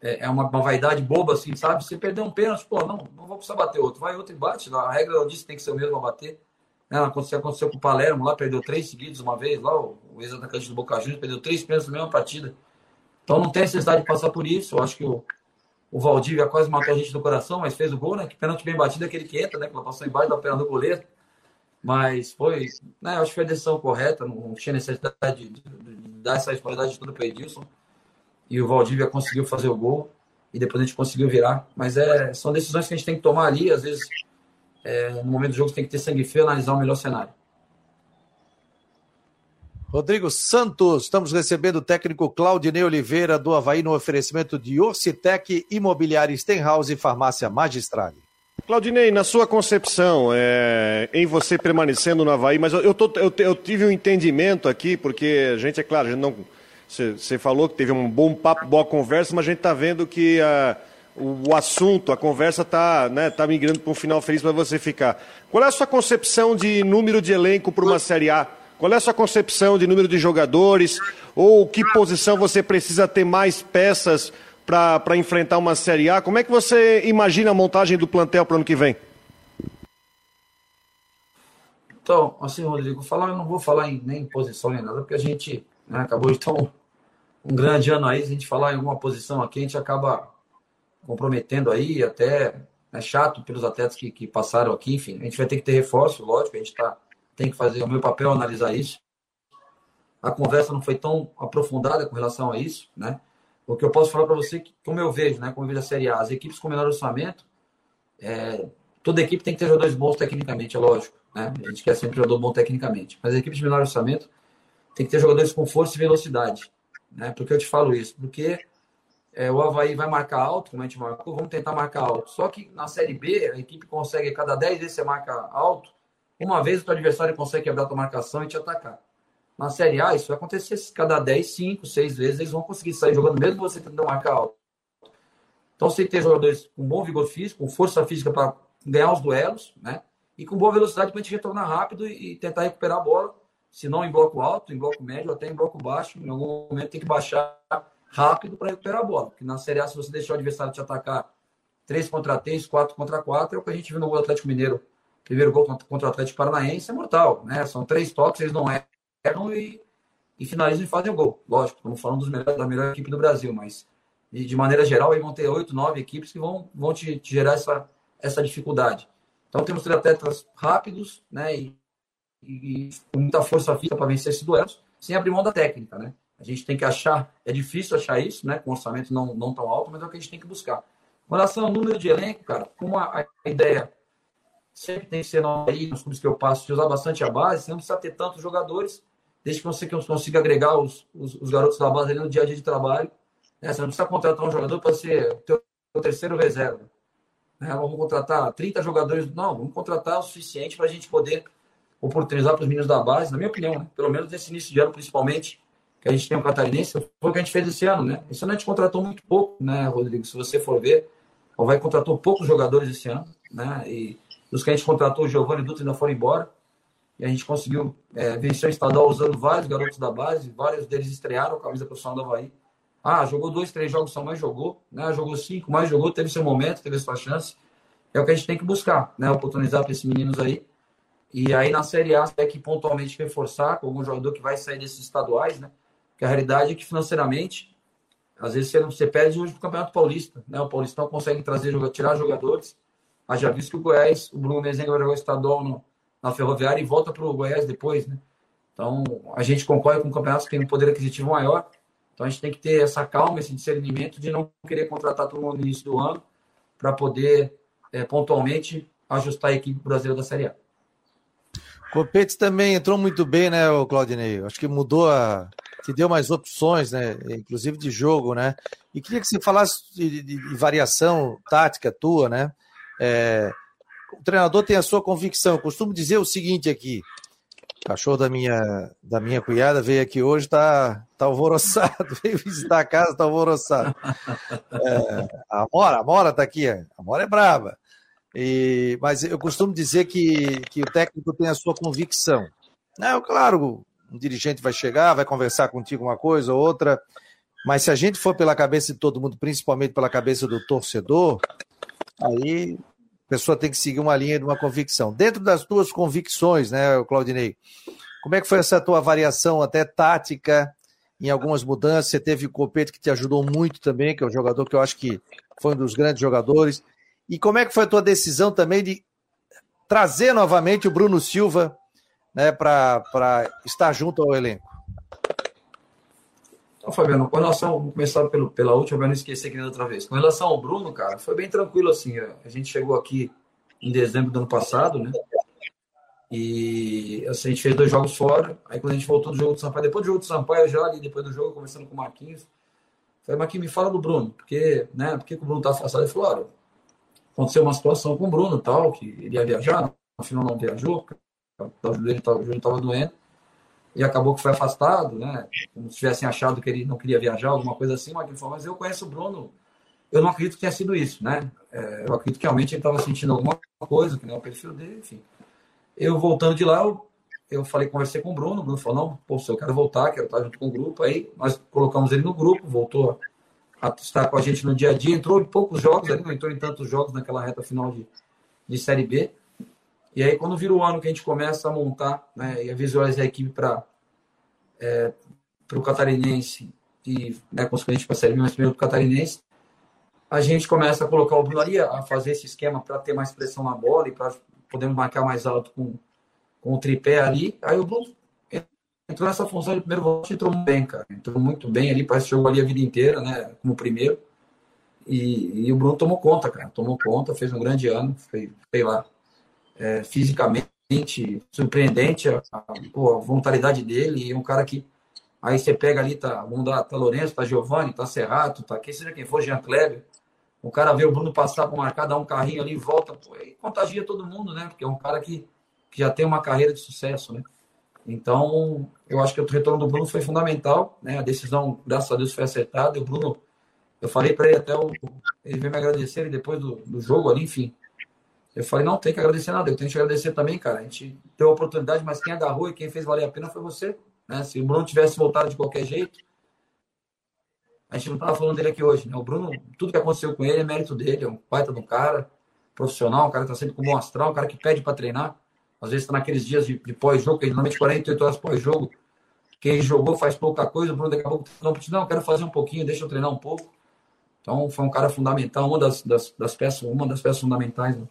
é, é uma, uma, vaidade boba, assim, sabe? Você perder um pênalti, pô, não, não vou precisar bater outro. Vai outro e bate. A regra eu disse tem que ser o mesmo a bater. Né? Aconteceu, aconteceu com o Palermo lá, perdeu três seguidos uma vez, lá, o, o ex-atacante do Boca Juniors perdeu três pênaltis na mesma partida. Então não tem necessidade de passar por isso. Eu acho que o, o Valdívia quase matou a gente do coração, mas fez o gol, né? Que pênalti bem batido é aquele que entra, né? Que ela passou embaixo da perna do goleiro. Mas foi, né? Eu acho que foi a decisão correta, não tinha necessidade de, de, dar essa responsabilidade toda para o Edilson. E o Valdívia conseguiu fazer o gol e depois a gente conseguiu virar. Mas é, são decisões que a gente tem que tomar ali. Às vezes, é, no momento do jogo, tem que ter sangue frio analisar o melhor cenário. Rodrigo Santos, estamos recebendo o técnico Claudinei Oliveira do Havaí no oferecimento de Orcitec, Imobiliária Stenhouse e Farmácia Magistrale. Claudinei, na sua concepção, é, em você permanecendo no Havaí, mas eu, tô, eu, eu, tive um entendimento aqui, porque a gente, é claro, gente não. Você falou que teve um bom papo, boa conversa, mas a gente está vendo que a, o, o, assunto, a conversa está né, tá migrando para um final feliz para você ficar. Qual é a sua concepção de número de elenco para uma Série A? Qual é a sua concepção de número de jogadores? Ou que posição você precisa ter mais peças para enfrentar uma Série A. Como é que você imagina a montagem do plantel para o ano que vem? Então, assim, Rodrigo, falar, eu não vou falar em, nem em posição nem nada, porque a gente né, acabou de ter um, um, grande ano aí. Se a gente falar em alguma posição aqui, a gente acaba comprometendo aí, até é chato pelos atletas que, que passaram aqui. Enfim, a gente vai ter que ter reforço, lógico, a gente tá, tem que fazer o meu papel analisar isso. A conversa não foi tão aprofundada com relação a isso, né? O que eu posso falar para você, como eu vejo, né, como eu vejo a Série A, as equipes com menor orçamento, é, toda equipe tem que ter jogadores bons tecnicamente, é lógico. Né? A gente quer sempre jogador bom tecnicamente. Mas as equipes de menor orçamento tem que ter jogadores com força e velocidade. Né? Por que eu te falo isso? Porque é, o Havaí vai marcar alto, como a gente marcou, vamos tentar marcar alto. Só que na Série B, a equipe consegue, cada 10 vezes você marca alto, uma vez o teu adversário consegue quebrar a tua marcação e te atacar. Na Série A, isso vai acontecer cada 10, 5, 6 vezes, eles vão conseguir sair jogando, mesmo você tentando marcar alto. Então você tem que ter jogadores com bom vigor físico, com força física para ganhar os duelos, né? E com boa velocidade para a gente retornar rápido e tentar recuperar a bola, se não em bloco alto, em bloco médio, até em bloco baixo. Em algum momento tem que baixar rápido para recuperar a bola. Porque na Série A, se você deixar o adversário te atacar 3 contra 3, 4 contra 4, é o que a gente viu no gol do Atlético Mineiro. Primeiro gol contra o Atlético Paranaense é mortal, né? São três toques, eles não erram e, e finalizam e fazem o gol. Lógico, estamos falando dos melhores, da melhor equipe do Brasil, mas de, de maneira geral, aí vão ter oito, nove equipes que vão, vão te, te gerar essa, essa dificuldade. Então temos três atletas rápidos, né? E, e, e com muita força física para vencer esses duelos, sem abrir mão da técnica, né? A gente tem que achar, é difícil achar isso, né? Com orçamento não, não tão alto, mas é o que a gente tem que buscar. Com relação ao número de elenco, cara, como a, a ideia sempre tem que ser aí nos clubes que eu passo, de usar bastante a base, você não precisa ter tantos jogadores, desde que você consiga agregar os, os, os garotos da base ali no dia a dia de trabalho né? Você não precisa contratar um jogador para ser o teu, teu terceiro reserva. Né? Vamos contratar 30 jogadores. Não, vamos contratar o suficiente para a gente poder oportunizar para os meninos da base, na minha opinião, né? pelo menos nesse início de ano, principalmente, que a gente tem um catarinense, foi o que a gente fez esse ano, né? Esse ano a gente contratou muito pouco, né, Rodrigo? Se você for ver, o Vai contratou poucos jogadores esse ano, né? E os que a gente contratou, o Giovanni Dutra ainda foram embora. E a gente conseguiu é, vencer o estadual usando vários garotos da base, vários deles estrearam a camisa profissional do Havaí. Ah, jogou dois, três jogos só, mais jogou, né? Jogou cinco, mais jogou, teve seu momento, teve sua chance. É o que a gente tem que buscar, né? Oportunizar para esses meninos aí. E aí na Série A, tem que pontualmente reforçar com algum jogador que vai sair desses estaduais, né? Porque a realidade é que financeiramente, às vezes você, você perde hoje pro Campeonato Paulista, né? O Paulistão consegue trazer, tirar jogadores. Ah, já visto que o Goiás, o Bruno Mezenga vai jogar o estadual no, na Ferroviária e volta para o Goiás depois, né? Então, a gente concorre com campeonatos que tem um poder aquisitivo maior. Então a gente tem que ter essa calma, esse discernimento de não querer contratar todo mundo no início do ano para poder é, pontualmente ajustar a equipe brasileira da Série A. Copetes também entrou muito bem, né, o Claudinei? Acho que mudou a. te deu mais opções, né? Inclusive de jogo, né? E queria que você falasse de, de, de variação tática tua, né? É, o treinador tem a sua convicção. Eu costumo dizer o seguinte aqui: cachorro da minha, da minha cunhada veio aqui hoje, tá, tá alvoroçado, veio visitar a casa, tá alvoroçado. É, a Mora, a Mora tá aqui, a Mora é brava. E, mas eu costumo dizer que, que o técnico tem a sua convicção. Não, claro, um dirigente vai chegar, vai conversar contigo uma coisa ou outra, mas se a gente for pela cabeça de todo mundo, principalmente pela cabeça do torcedor, aí a pessoa tem que seguir uma linha de uma convicção. Dentro das tuas convicções, né, Claudinei? Como é que foi essa tua variação até tática em algumas mudanças? Você teve o Copete que te ajudou muito também, que é um jogador que eu acho que foi um dos grandes jogadores. E como é que foi a tua decisão também de trazer novamente o Bruno Silva né, para estar junto ao elenco? Então, Fabiano, com relação, vou começar pelo, pela última, para não esquecer que nem outra vez. Com relação ao Bruno, cara, foi bem tranquilo assim. A gente chegou aqui em dezembro do ano passado, né? E assim, a gente fez dois jogos fora. Aí quando a gente voltou do jogo do Sampaio, depois do jogo do Sampaio, já ali, depois do jogo, conversando com o Marquinhos, falei, Marquinhos, me fala do Bruno, porque, né, por que o Bruno tá afastado? Ele falou, olha, aconteceu uma situação com o Bruno tal, que ele ia viajar, no final não viajou, o joelho estava doendo e acabou que foi afastado, né? Como se tivessem achado que ele não queria viajar, alguma coisa assim, mas ele falou, mas eu conheço o Bruno, eu não acredito que tenha sido isso, né? É, eu acredito que realmente ele estava sentindo alguma coisa, que não é o perfil dele, enfim. Eu voltando de lá, eu, eu falei, conversei com o Bruno, o Bruno falou, não, pô, eu quero voltar, quero estar junto com o grupo, aí nós colocamos ele no grupo, voltou a estar com a gente no dia a dia, entrou em poucos jogos, ele não entrou em tantos jogos naquela reta final de, de Série B, e aí, quando vira o ano que a gente começa a montar né, e a visualizar a equipe para é, o catarinense e, né, consequentemente, para a Série B, mas primeiro para o catarinense, a gente começa a colocar o Bruno ali, a fazer esse esquema para ter mais pressão na bola e para podermos marcar mais alto com, com o tripé ali. Aí o Bruno entrou nessa função de primeiro volante entrou bem, cara. Entrou muito bem ali, parece que jogou ali a vida inteira, né, como primeiro. E, e o Bruno tomou conta, cara. Tomou conta, fez um grande ano, foi, lá, é, fisicamente, surpreendente a, a, a voluntariedade dele. E um cara que. Aí você pega ali, tá, vamos dar, tá Lourenço, tá Giovanni, tá Serrato, tá quem seja quem for, Jean Kleber. O cara vê o Bruno passar para marcar, dar um carrinho ali, volta, pô, e contagia todo mundo, né? Porque é um cara que, que já tem uma carreira de sucesso, né? Então, eu acho que o retorno do Bruno foi fundamental, né? A decisão, graças a Deus, foi acertada. E o Bruno, eu falei para ele até, o, ele veio me agradecer depois do, do jogo ali, enfim. Eu falei, não, tem que agradecer nada, eu tenho que agradecer também, cara. A gente deu a oportunidade, mas quem agarrou e quem fez valer a pena foi você. Né? Se o Bruno tivesse voltado de qualquer jeito, a gente não estava falando dele aqui hoje. Né? O Bruno, tudo que aconteceu com ele é mérito dele, é um baita de um cara, profissional, um cara que está sempre com bom astral, um cara que pede para treinar. Às vezes está naqueles dias de, de pós-jogo, que normalmente 48 horas pós-jogo, quem jogou faz pouca coisa, o Bruno daqui a pouco não, não, quero fazer um pouquinho, deixa eu treinar um pouco. Então foi um cara fundamental, uma das, das, das peças, uma das peças fundamentais do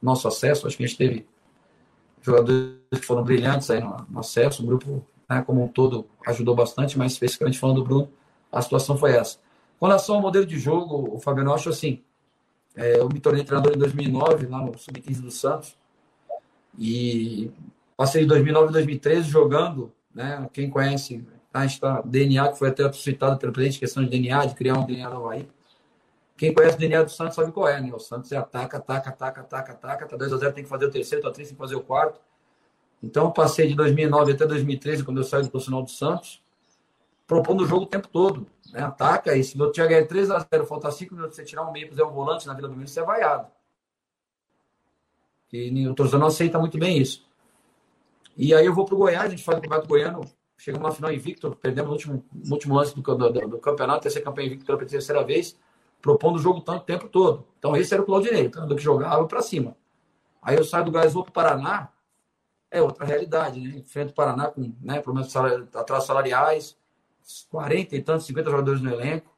nosso acesso. Acho que a gente teve jogadores que foram brilhantes aí no, no acesso, o grupo né, como um todo ajudou bastante, mas especificamente falando do Bruno, a situação foi essa. Com relação ao modelo de jogo, o Fabiano, eu acho assim, é, eu me tornei treinador em 2009, lá no Sub-15 do Santos, e passei de 2009 a 2013 jogando, né? Quem conhece, a gente tá, DNA, que foi até citado pelo presidente, questão de DNA, de criar um DNA no Havaí. Quem conhece o DNA do Santos sabe qual é, né? O Santos é ataca, ataca, ataca, ataca, ataca, tá 2x0, tem que fazer o terceiro, tá 3 tem que fazer o quarto. Então, eu passei de 2009 até 2013, quando eu saí do profissional do Santos, propondo o jogo o tempo todo. Né? Ataca, e se o Thiago é 3x0, falta 5 minutos, você tirar um meio, fazer um volante na Vila do Milho, você é vaiado. E o torcedor não aceita muito bem isso. E aí eu vou para o Goiás, a gente faz o campeonato goiano, chegamos na final invicto, perdemos no último, último lance do, do, do campeonato, terceira campanha invicto pela terceira vez, propondo o jogo tanto tempo todo. Então esse era o Claudinei, o treinador que jogava para cima. Aí eu saio do Goiás, vou para o Paraná, é outra realidade, né? Enfrento o Paraná com né, problemas atrasos salariais, 40 e tantos, 50 jogadores no elenco.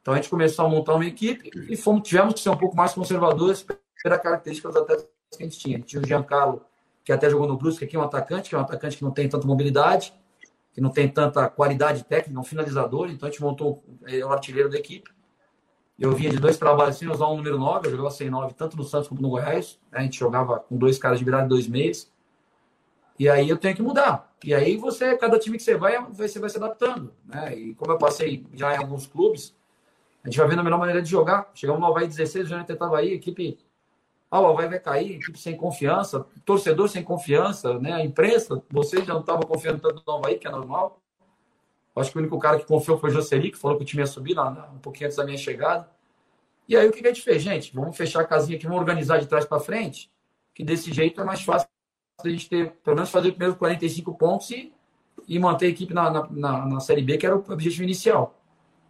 Então a gente começou a montar uma equipe e fomos, tivemos que ser um pouco mais conservadores pela característica dos atletas que a gente tinha. A gente tinha o Giancarlo, que até jogou no Brusque, que é um atacante, que é um atacante que não tem tanta mobilidade, que não tem tanta qualidade técnica, um finalizador, então a gente montou é, o artilheiro da equipe. Eu vinha de dois trabalhos sem usar um número 9, eu jogava sem 9 tanto no Santos como no Goiás. A gente jogava com dois caras de virada dois meses. E aí eu tenho que mudar. E aí você, cada time que você vai, você vai se adaptando. Né? E como eu passei já em alguns clubes, a gente vai vendo a melhor maneira de jogar. Chegamos no Havaí 16, já tentava aí, equipe ah, o Havaí vai cair, equipe sem confiança, torcedor sem confiança, né? A imprensa, vocês já não estavam confiando tanto no Havaí, que é normal. Acho que o único cara que confiou foi o Jocely, que falou que o time ia subir lá, um pouquinho antes da minha chegada. E aí o que a gente fez, gente? Vamos fechar a casinha aqui, vamos organizar de trás para frente, que desse jeito é mais fácil a gente ter, pelo menos fazer os primeiros 45 pontos e, e manter a equipe na, na, na, na Série B, que era o objetivo inicial.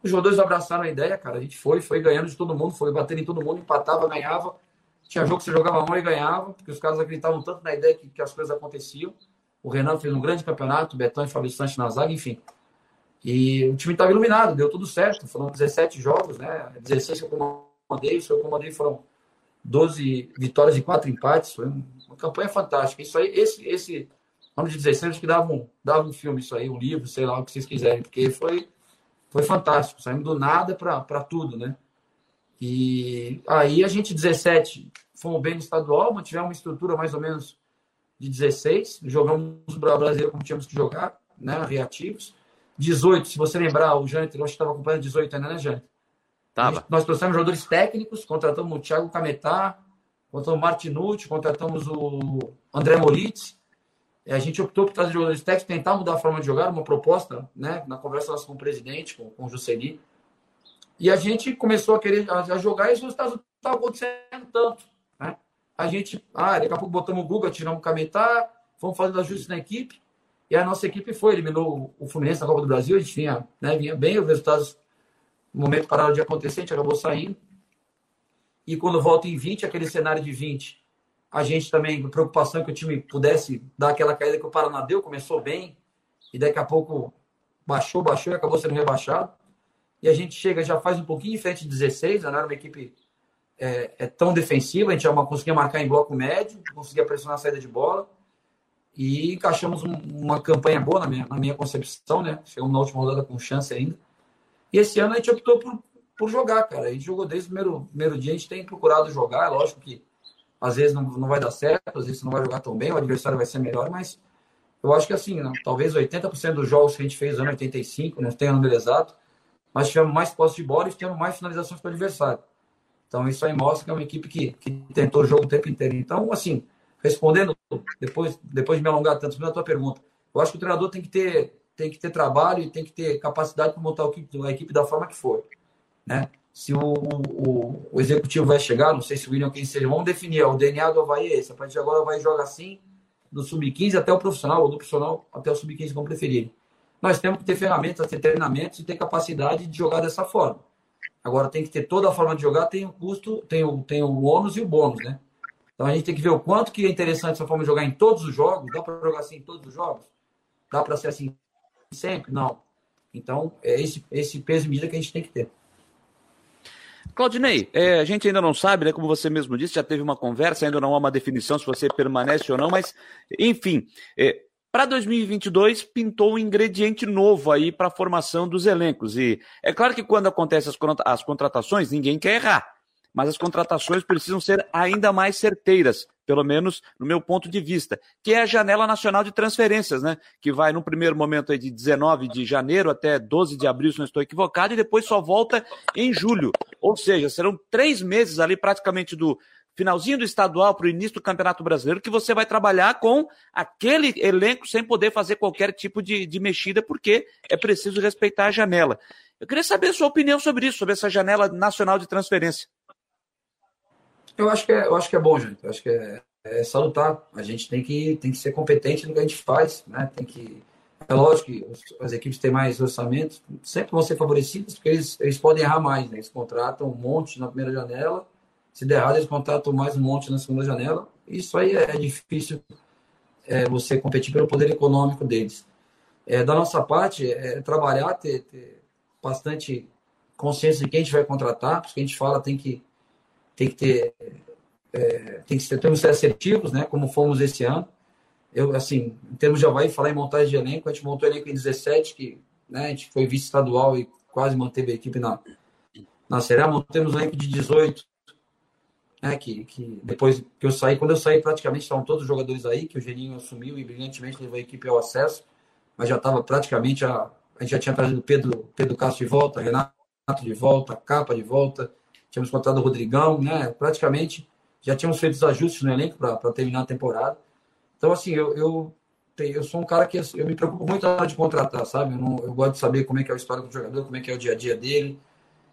Os jogadores abraçaram a ideia, cara. A gente foi, foi ganhando de todo mundo, foi batendo em todo mundo, empatava, ganhava. Tinha jogo que você jogava mal e ganhava, porque os caras acreditavam tanto na ideia que, que as coisas aconteciam. O Renan fez um grande campeonato, o Betão e Fabrício Santos na zaga, enfim. E o time estava iluminado, deu tudo certo. Foram 17 jogos, né? 16 que eu comandei, que eu comandei foram 12 vitórias e 4 empates. Foi uma campanha fantástica. Isso aí, esse, esse ano de 16, acho que dava um, dava um filme, isso aí, um livro, sei lá, o que vocês quiserem, porque foi, foi fantástico. Saímos do nada para tudo, né? E aí a gente, 17, fomos bem no estadual, mantivemos uma estrutura mais ou menos de 16, jogamos o brasileiro como tínhamos que jogar, né, reativos. 18, se você lembrar, o Jâniter, eu acho que estava acompanhando 18 ainda, né, Jâniter? Tava. Nós trouxemos jogadores técnicos, contratamos o Thiago Cametá, contratamos o Martinucci, contratamos o André Moritz. A gente optou por trazer jogadores técnicos, tentar mudar a forma de jogar, uma proposta, né, na conversa nossa com o presidente, com, com o Juscelino e a gente começou a querer a jogar e os resultados não estavam acontecendo tanto. Né? A gente, ah, daqui a pouco botamos o Guga, tiramos o Cametá, fomos fazendo ajustes na equipe. E a nossa equipe foi, eliminou o Fluminense na Copa do Brasil, a gente vinha, né, vinha bem, os resultados, no momento pararam de acontecer, a gente acabou saindo. E quando volta em 20, aquele cenário de 20, a gente também, preocupação que o time pudesse dar aquela caída que o Paraná deu, começou bem, e daqui a pouco baixou, baixou e acabou sendo rebaixado e a gente chega, já faz um pouquinho em frente de 16, não era uma equipe é, é, tão defensiva, a gente já conseguia marcar em bloco médio, conseguia pressionar a saída de bola, e encaixamos um, uma campanha boa na minha, na minha concepção, né? Chegamos na última rodada com chance ainda. E esse ano a gente optou por, por jogar, cara. A gente jogou desde o primeiro, primeiro dia, a gente tem procurado jogar, é lógico que às vezes não, não vai dar certo, às vezes não vai jogar tão bem, o adversário vai ser melhor, mas eu acho que assim, né, talvez 80% dos jogos que a gente fez no ano 85, não tenho o número exato, mas tivemos mais posse de bola e tivemos mais finalizações para o adversário. Então isso aí mostra que é uma equipe que, que tentou o jogo o tempo inteiro. Então, assim, respondendo, depois, depois de me alongar tanto na tua pergunta, eu acho que o treinador tem que ter, tem que ter trabalho e tem que ter capacidade para montar a equipe da forma que for. Né? Se o, o, o, executivo vai chegar, não sei se o William quem seja, vamos definir, o DNA do Havaí é esse. A partir de agora vai jogar assim, do sub-15 até o profissional, ou do profissional até o sub-15, como preferirem. Nós temos que ter ferramentas, ter treinamentos e ter capacidade de jogar dessa forma. Agora tem que ter toda a forma de jogar, tem o custo, tem o, tem o ônus e o bônus, né? Então a gente tem que ver o quanto que é interessante essa forma de jogar em todos os jogos. Dá para jogar assim em todos os jogos? Dá para ser assim sempre? Não. Então é esse, esse peso e medida que a gente tem que ter. Claudinei, é, a gente ainda não sabe, né? Como você mesmo disse, já teve uma conversa, ainda não há uma definição se você permanece ou não, mas, enfim, é, para 2022 pintou um ingrediente novo aí para a formação dos elencos. E é claro que quando acontecem as, as contratações, ninguém quer errar, mas as contratações precisam ser ainda mais certeiras pelo menos no meu ponto de vista, que é a janela nacional de transferências, né? Que vai no primeiro momento aí de 19 de janeiro até 12 de abril, se não estou equivocado, e depois só volta em julho. Ou seja, serão três meses ali praticamente do finalzinho do estadual para o início do Campeonato Brasileiro, que você vai trabalhar com aquele elenco sem poder fazer qualquer tipo de, de mexida, porque é preciso respeitar a janela. Eu queria saber a sua opinião sobre isso, sobre essa janela nacional de transferência. Eu acho que é, eu acho que é bom, gente. Eu acho que é, é salutar. A gente tem que, tem que ser competente no que a gente faz, né? Tem que é lógico que as equipes têm mais orçamento, sempre vão ser favorecidas, porque eles, eles podem errar mais, né? Eles contratam um monte na primeira janela, se der errado, eles contratam mais um monte na segunda janela. Isso aí é difícil é, você competir pelo poder econômico deles. É, da nossa parte, é trabalhar, ter, ter bastante consciência de quem a gente vai contratar, porque a gente fala tem que tem que ter, é, tem que ser, temos que ser assertivos, né? Como fomos esse ano. Eu, assim, em termos de Havaí, falar em montagem de elenco, a gente montou elenco em 17, que né, a gente foi vice-estadual e quase manteve a equipe na, na Série A. Montamos um elenco de 18, né, que, que depois que eu saí, quando eu saí, praticamente estavam todos os jogadores aí, que o Geninho assumiu e brilhantemente levou a equipe ao acesso, mas já estava praticamente, a, a gente já tinha trazido Pedro, Pedro Castro de volta, Renato de volta, Capa de volta, tínhamos contratado o Rodrigão, né? Praticamente já tínhamos feito os ajustes no elenco para terminar a temporada. Então, assim, eu, eu, eu sou um cara que eu me preocupo muito na hora de contratar, sabe? Eu, não, eu gosto de saber como é que é a história do jogador, como é que é o dia a dia dele.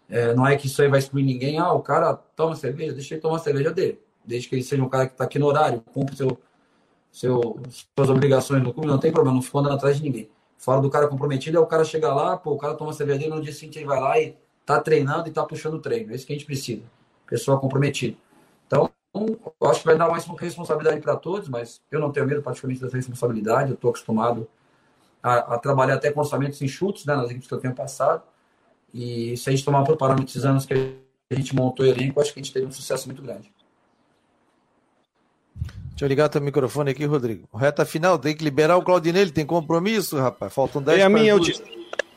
É, não é que isso aí vai excluir ninguém. Ah, o cara toma cerveja, deixa ele tomar a cerveja dele. Desde que ele seja um cara que está aqui no horário, cumpre seu, seu, suas obrigações no clube, não tem problema, não fica andando atrás de ninguém. Fora do cara comprometido, é o cara chegar lá, pô, o cara toma cerveja dele, no dia seguinte ele vai lá e tá treinando e tá puxando o treino. É isso que a gente precisa. Pessoa comprometida. Então, eu acho que vai dar mais responsabilidade para todos, mas eu não tenho medo praticamente dessa responsabilidade. Eu estou acostumado a, a, trabalhar até com orçamentos enxutos né, nas equipes que eu tenho passado. E se a gente tomar por parâmetro esses anos que a gente montou o elenco, acho que a gente teve um sucesso muito grande. Deixa eu ligar teu microfone aqui, Rodrigo. Reta final, tem que liberar o Claudinei, ele tem compromisso, rapaz. Faltam 10 é a minha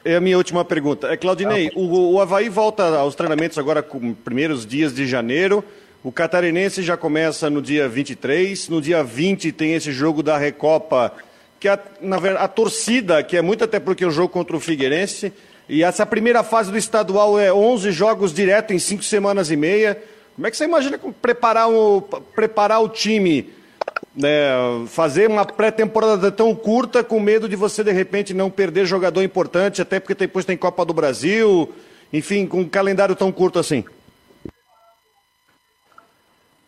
é a minha última pergunta. É, Claudinei, ah, o, o Havaí volta aos treinamentos agora com primeiros dias de janeiro. O catarinense já começa no dia 23. No dia 20 tem esse jogo da Recopa, que a, na verdade, a torcida, que é muito até porque é o jogo contra o Figueirense. E essa primeira fase do estadual é 11 jogos direto em 5 semanas e meia. Como é que você imagina preparar o, preparar o time né, fazer uma pré-temporada tão curta com medo de você, de repente, não perder jogador importante, até porque depois tem Copa do Brasil, enfim, com um calendário tão curto assim?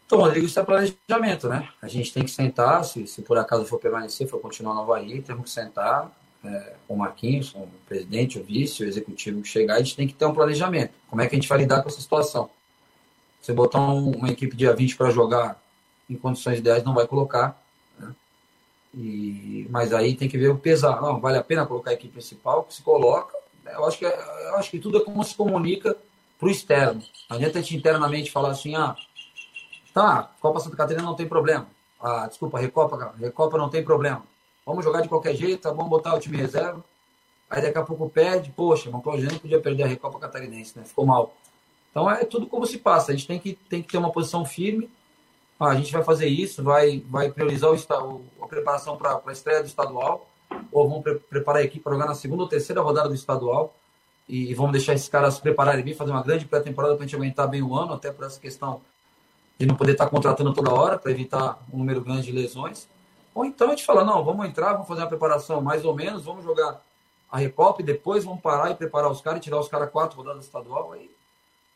Então, Rodrigo, isso é planejamento, né? A gente tem que sentar, se, se por acaso for permanecer, for continuar no Havaí, temos que sentar é, com o Marquinhos, com o presidente, o vice, o executivo que chegar, a gente tem que ter um planejamento. Como é que a gente vai lidar com essa situação? Você botar um, uma equipe dia 20 para jogar em condições ideais não vai colocar. Né? E, mas aí tem que ver o pesar. Não, vale a pena colocar a equipe principal, que se coloca. Né? Eu acho que, eu acho que tudo é como se comunica para o externo. Não adianta a gente internamente falar assim, ah, tá, Copa Santa Catarina não tem problema. Ah, desculpa, Recopa, Recopa não tem problema. Vamos jogar de qualquer jeito, tá vamos botar o time reserva. Aí daqui a pouco perde, poxa, o Claudio podia perder a Recopa Catarinense, né? Ficou mal. Então é tudo como se passa. A gente tem que, tem que ter uma posição firme ah, a gente vai fazer isso, vai, vai priorizar o, a preparação para a estreia do estadual, ou vamos pre preparar a equipe para jogar na segunda ou terceira rodada do estadual, e, e vamos deixar esses caras se prepararem bem, fazer uma grande pré-temporada para a gente aguentar bem o ano, até por essa questão de não poder estar tá contratando toda hora, para evitar um número grande de lesões. Ou então a gente fala, não, vamos entrar, vamos fazer uma preparação mais ou menos, vamos jogar a Recopa e depois vamos parar e preparar os caras e tirar os caras quatro rodadas estadual. Aí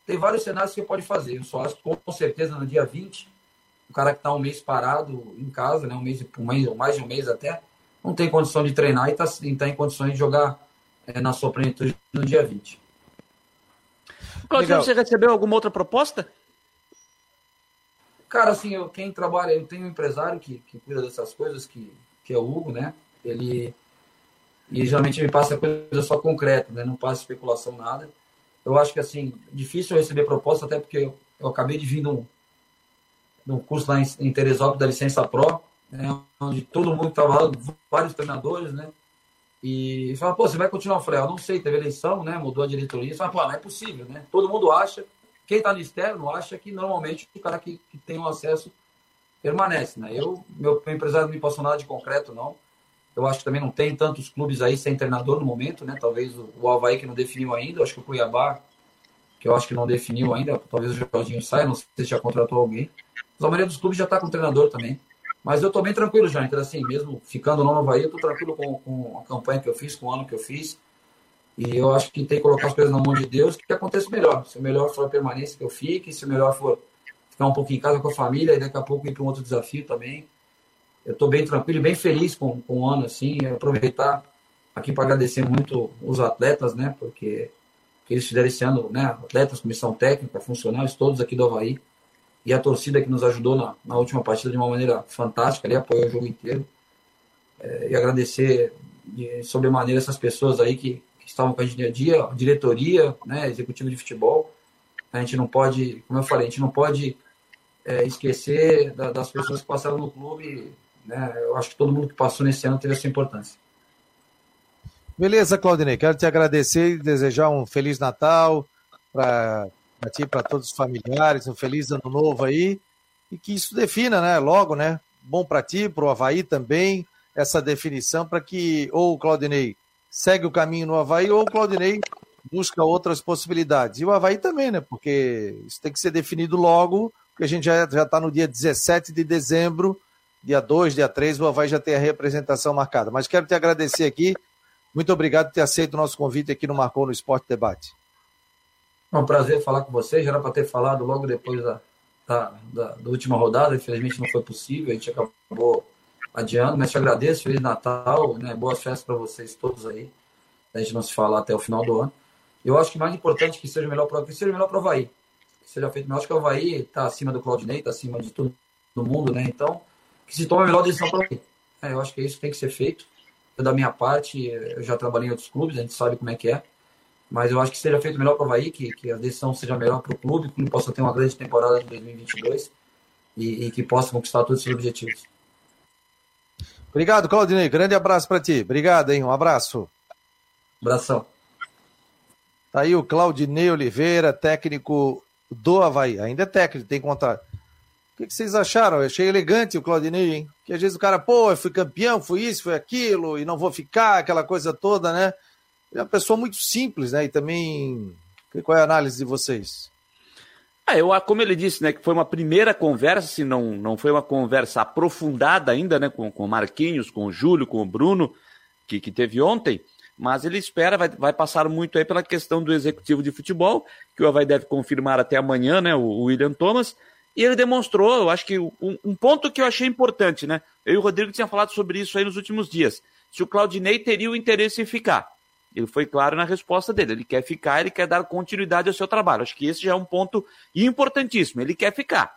tem vários cenários que pode fazer. Eu só acho que com certeza no dia 20 o cara que está um mês parado em casa, né, um mês, um mês ou mais de um mês até, não tem condição de treinar e está tá em condições de jogar é, na sua plenitude no dia 20. Claudio, você recebeu alguma outra proposta? Cara, assim, eu, quem trabalha, eu tenho um empresário que, que cuida dessas coisas, que, que é o Hugo, né? Ele, e geralmente me passa coisa só concreta, né? Não passa especulação, nada. Eu acho que, assim, difícil eu receber proposta, até porque eu, eu acabei de vir de um, no curso lá em, em Teresópolis da licença Pro, né, onde todo mundo estava lá, vários treinadores, né? E fala, pô, você vai continuar? Eu falei, eu não sei, teve eleição, né? Mudou a diretoria. Fala, pô, não é possível, né? Todo mundo acha, quem está no externo acha que normalmente o cara que, que tem o acesso permanece, né? Eu, meu, empresário não me passou nada de concreto, não. Eu acho que também não tem tantos clubes aí sem treinador no momento, né? Talvez o, o Havaí que não definiu ainda, acho que o Cuiabá, que eu acho que não definiu ainda, talvez o Jorginho saia, não sei se já contratou alguém. A maioria dos clubes já está com treinador também. Mas eu estou bem tranquilo já, então assim, mesmo ficando no Havaí, eu estou tranquilo com, com a campanha que eu fiz, com o ano que eu fiz. E eu acho que tem que colocar as coisas na mão de Deus, que aconteça melhor. Se o melhor for a permanência, que eu fique. Se o melhor for ficar um pouquinho em casa com a família, e daqui a pouco ir para um outro desafio também. Eu estou bem tranquilo bem feliz com, com o ano, assim. Aproveitar aqui para agradecer muito os atletas, né? Porque que eles fizeram esse ano, né? Atletas, comissão técnica, funcionários, todos aqui do Havaí e a torcida que nos ajudou na, na última partida de uma maneira fantástica, ali apoiou o jogo inteiro. É, e agradecer de sobremaneira essas pessoas aí que, que, estavam com a gente dia a dia, diretoria, né, executivo de futebol. A gente não pode, como eu falei, a gente não pode é, esquecer da, das pessoas que passaram no clube. Né, eu acho que todo mundo que passou nesse ano teve a sua importância. Beleza, Claudinei. Quero te agradecer e desejar um Feliz Natal para para ti, para todos os familiares, um feliz ano novo aí, e que isso defina, né, logo, né, bom para ti, para o Havaí também, essa definição para que ou o Claudinei segue o caminho no Havaí ou o Claudinei busca outras possibilidades. E o Havaí também, né, porque isso tem que ser definido logo, porque a gente já está no dia 17 de dezembro, dia 2, dia 3, o Havaí já tem a representação marcada. Mas quero te agradecer aqui, muito obrigado por ter aceito o nosso convite aqui no Marcou no Esporte Debate. É um prazer falar com vocês. Já era para ter falado logo depois da, da, da, da, última rodada. Infelizmente não foi possível. A gente acabou adiando. Mas te agradeço. Feliz Natal. Né? Boas festas para vocês todos aí. A gente não se falar até o final do ano. Eu acho que mais importante que seja melhor para que seja melhor para o Havaí. Que seja feito melhor. Acho que o Havaí está acima do Claudinei, está acima de tudo do mundo, né? Então, que se tome a melhor decisão para o Havaí. É, eu acho que isso tem que ser feito. Eu, da minha parte, eu já trabalhei em outros clubes, a gente sabe como é que é mas eu acho que seja feito melhor para o Havaí, que, que a decisão seja melhor para o clube, que o clube possa ter uma grande temporada de 2022 e, e que possa conquistar todos os seus objetivos. Obrigado, Claudinei. Grande abraço para ti. Obrigado, hein? Um abraço. Abração. Tá aí o Claudinei Oliveira, técnico do Havaí. Ainda é técnico, tem contrato. O que, que, vocês acharam? Eu achei elegante o Claudinei, hein? Que às vezes o cara, pô, eu fui campeão, fui isso, fui aquilo, e não vou ficar, aquela coisa toda, né? É uma pessoa muito simples, né? E também. Qual é a análise de vocês? Ah, eu, como ele disse, né, que foi uma primeira conversa, se não, não foi uma conversa aprofundada ainda, né, com, com o Marquinhos, com o Júlio, com o Bruno, que, que teve ontem, mas ele espera, vai, vai passar muito aí pela questão do executivo de futebol, que o Havaí deve confirmar até amanhã, né, o, o William Thomas, e ele demonstrou, eu acho que um, um, ponto que eu achei importante, né, eu e o Rodrigo tinha falado sobre isso aí nos últimos dias, se o Claudinei teria o interesse em ficar. Ele foi claro na resposta dele. Ele quer ficar, ele quer dar continuidade ao seu trabalho. Acho que esse já é um ponto importantíssimo. Ele quer ficar.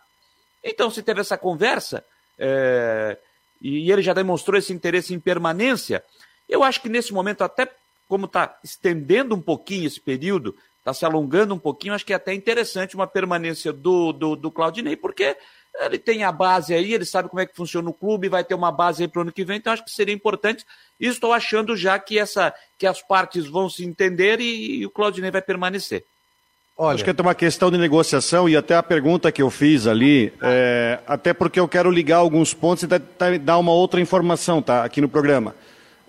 Então, se teve essa conversa, é, e ele já demonstrou esse interesse em permanência, eu acho que nesse momento, até como está estendendo um pouquinho esse período, está se alongando um pouquinho, acho que é até interessante uma permanência do, do, do Claudinei, porque ele tem a base aí, ele sabe como é que funciona o clube, vai ter uma base aí para o ano que vem, então acho que seria importante. E estou achando já que, essa, que as partes vão se entender e, e o Claudinei vai permanecer. Olha... Acho que é uma questão de negociação e até a pergunta que eu fiz ali, é, até porque eu quero ligar alguns pontos e dar uma outra informação tá, aqui no programa.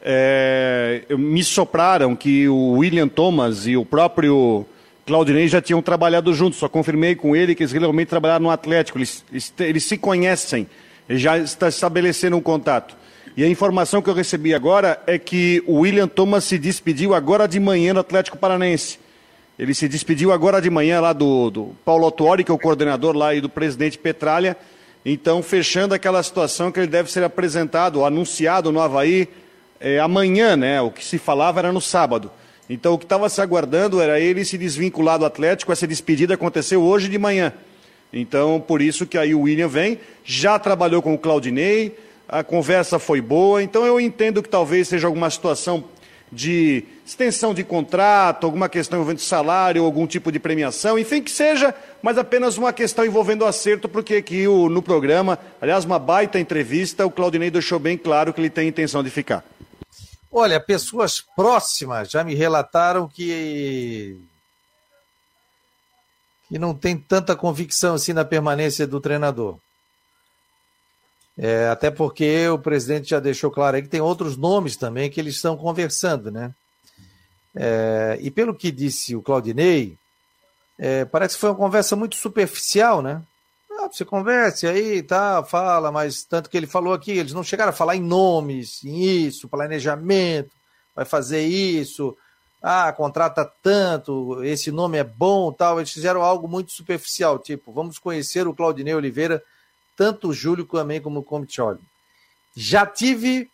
É, me sopraram que o William Thomas e o próprio Claudinei já tinham trabalhado juntos, só confirmei com ele que eles realmente trabalharam no Atlético, eles, eles, se conhecem, já está estabelecendo um contato. E a informação que eu recebi agora é que o William Thomas se despediu agora de manhã no Atlético Paranense. Ele se despediu agora de manhã lá do, do Paulo Autuori, que é o coordenador lá, e do presidente Petralha. Então, fechando aquela situação que ele deve ser apresentado, anunciado no Havaí é, amanhã, né? O que se falava era no sábado. Então, o que estava se aguardando era ele se desvincular do Atlético. Essa despedida aconteceu hoje de manhã. Então, por isso que aí o William vem. Já trabalhou com o Claudinei, a conversa foi boa. Então, eu entendo que talvez seja alguma situação de extensão de contrato, alguma questão envolvendo salário, algum tipo de premiação, enfim, que seja, mas apenas uma questão envolvendo acerto, porque aqui no programa, aliás, uma baita entrevista, o Claudinei deixou bem claro que ele tem intenção de ficar. Olha, pessoas próximas já me relataram que que não tem tanta convicção assim na permanência do treinador. É, até porque o presidente já deixou claro aí que tem outros nomes também que eles estão conversando, né? É, e pelo que disse o Claudinei, é, parece que foi uma conversa muito superficial, né? Você converse aí, tá, fala, mas tanto que ele falou aqui, eles não chegaram a falar em nomes, em isso, planejamento, vai fazer isso, ah, contrata tanto, esse nome é bom, tal. Eles fizeram algo muito superficial, tipo, vamos conhecer o Claudinei Oliveira, tanto o Júlio também como o Comitioli. Já tive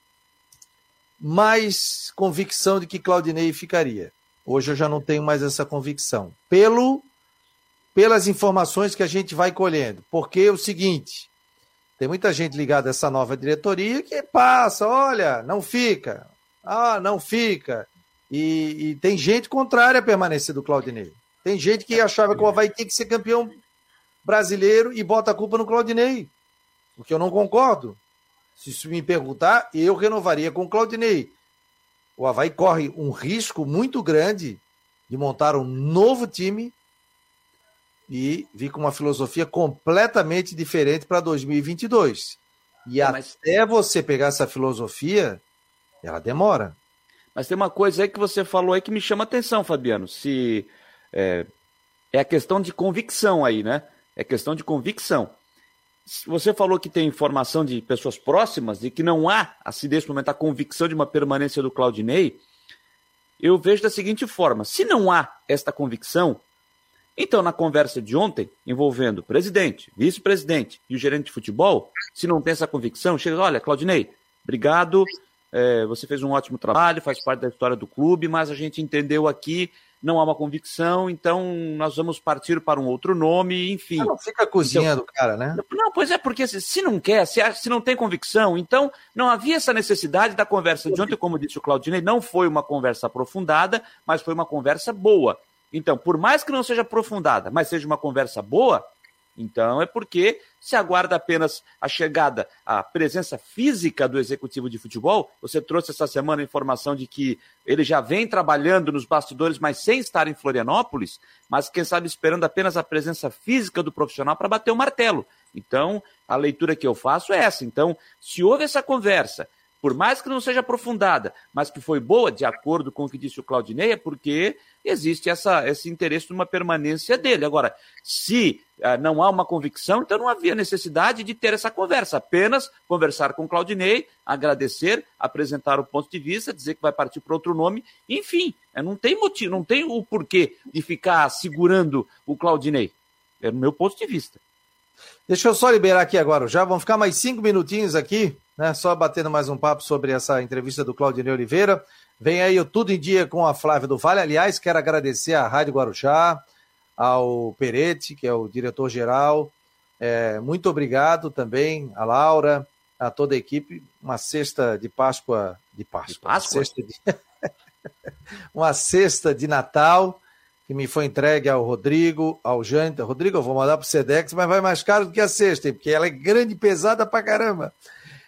mais convicção de que Claudinei ficaria. Hoje eu já não tenho mais essa convicção. Pelo pelas informações que a gente vai colhendo. Porque é o seguinte, tem muita gente ligada a essa nova diretoria que passa, olha, não fica, ah, não fica. E, e tem gente contrária a permanecer do Claudinei. Tem gente que achava que o Havaí tem que ser campeão brasileiro e bota a culpa no Claudinei. O que eu não concordo. Se me perguntar, eu renovaria com o Claudinei. O Havaí corre um risco muito grande de montar um novo time e vir com uma filosofia completamente diferente para 2022. E Mas... até você pegar essa filosofia, ela demora. Mas tem uma coisa aí que você falou aí que me chama atenção, Fabiano. Se é, é a questão de convicção aí, né? É questão de convicção. Você falou que tem informação de pessoas próximas e que não há, assim, nesse momento, a convicção de uma permanência do Claudinei. Eu vejo da seguinte forma: se não há esta convicção, então, na conversa de ontem, envolvendo presidente, vice-presidente e o gerente de futebol, se não tem essa convicção, chega, olha, Claudinei, obrigado, é, você fez um ótimo trabalho, faz parte da história do clube, mas a gente entendeu aqui, não há uma convicção, então nós vamos partir para um outro nome, enfim. não fica cozinhando, então, cara, né? Não, pois é, porque se, se não quer, se, se não tem convicção, então não havia essa necessidade da conversa de ontem, como disse o Claudinei, não foi uma conversa aprofundada, mas foi uma conversa boa. Então, por mais que não seja aprofundada, mas seja uma conversa boa, então é porque se aguarda apenas a chegada, a presença física do executivo de futebol. Você trouxe essa semana a informação de que ele já vem trabalhando nos bastidores, mas sem estar em Florianópolis, mas quem sabe esperando apenas a presença física do profissional para bater o martelo. Então, a leitura que eu faço é essa. Então, se houve essa conversa, por mais que não seja aprofundada, mas que foi boa, de acordo com o que disse o Claudinei, é porque existe essa, esse interesse numa permanência dele. Agora, se ah, não há uma convicção, então não havia necessidade de ter essa conversa, apenas conversar com Claudinei, agradecer, apresentar o ponto de vista, dizer que vai partir para outro nome, enfim, é, não tem motivo, não tem o porquê de ficar segurando o Claudinei. É no meu ponto de vista. Deixa eu só liberar aqui agora, já vamos ficar mais cinco minutinhos aqui né? Só batendo mais um papo sobre essa entrevista do Claudinei Oliveira. Vem aí o Tudo em Dia com a Flávia do Vale. Aliás, quero agradecer à Rádio Guarujá, ao Peretti, que é o diretor-geral. É, muito obrigado também a Laura, a toda a equipe. Uma cesta de Páscoa. De Páscoa. De Páscoa? Uma cesta de, uma de Natal que me foi entregue ao Rodrigo, ao Jânio. Rodrigo, eu vou mandar para o Sedex, mas vai mais caro do que a cesta, porque ela é grande e pesada pra caramba.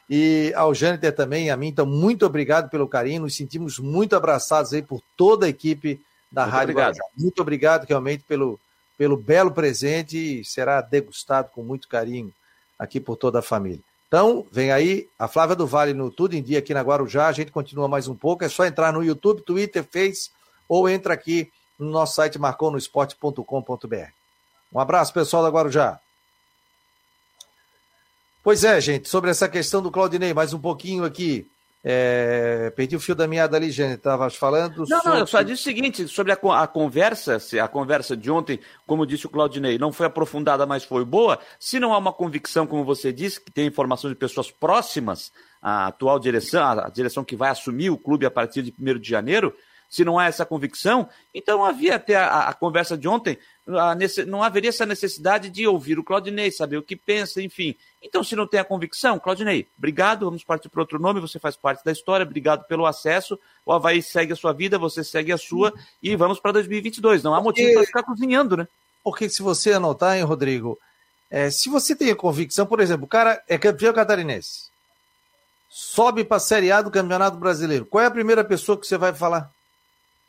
E ao Jâniter também, a mim, então, muito obrigado pelo carinho. Nos sentimos muito abraçados aí por toda a equipe da muito Rádio obrigado. Muito obrigado realmente pelo, pelo belo presente e será degustado com muito carinho aqui por toda a família. Então, vem aí a Flávia do Vale no Tudo em Dia aqui na Guarujá. A gente continua mais um pouco. É só entrar no YouTube, Twitter, Face ou entra aqui no nosso site marconosport.com.br. Um abraço, pessoal da Guarujá. Pois é, gente, sobre essa questão do Claudinei, mais um pouquinho aqui. É, perdi o fio da meada ali, gente. Estava falando. Não, sobre... não, eu só disse o seguinte: sobre a, a, conversa, a conversa de ontem, como disse o Claudinei, não foi aprofundada, mas foi boa. Se não há uma convicção, como você disse, que tem informação de pessoas próximas à atual direção, a direção que vai assumir o clube a partir de 1 de janeiro, se não há essa convicção, então havia até a, a conversa de ontem, não haveria essa necessidade de ouvir o Claudinei, saber o que pensa, enfim. Então, se não tem a convicção, Claudinei, obrigado, vamos partir para outro nome, você faz parte da história, obrigado pelo acesso, o Havaí segue a sua vida, você segue a sua, e vamos para 2022. Não há motivo para ficar cozinhando, né? Porque se você anotar, hein, Rodrigo, é, se você tem a convicção, por exemplo, o cara é campeão catarinense, sobe para a Série A do Campeonato Brasileiro, qual é a primeira pessoa que você vai falar?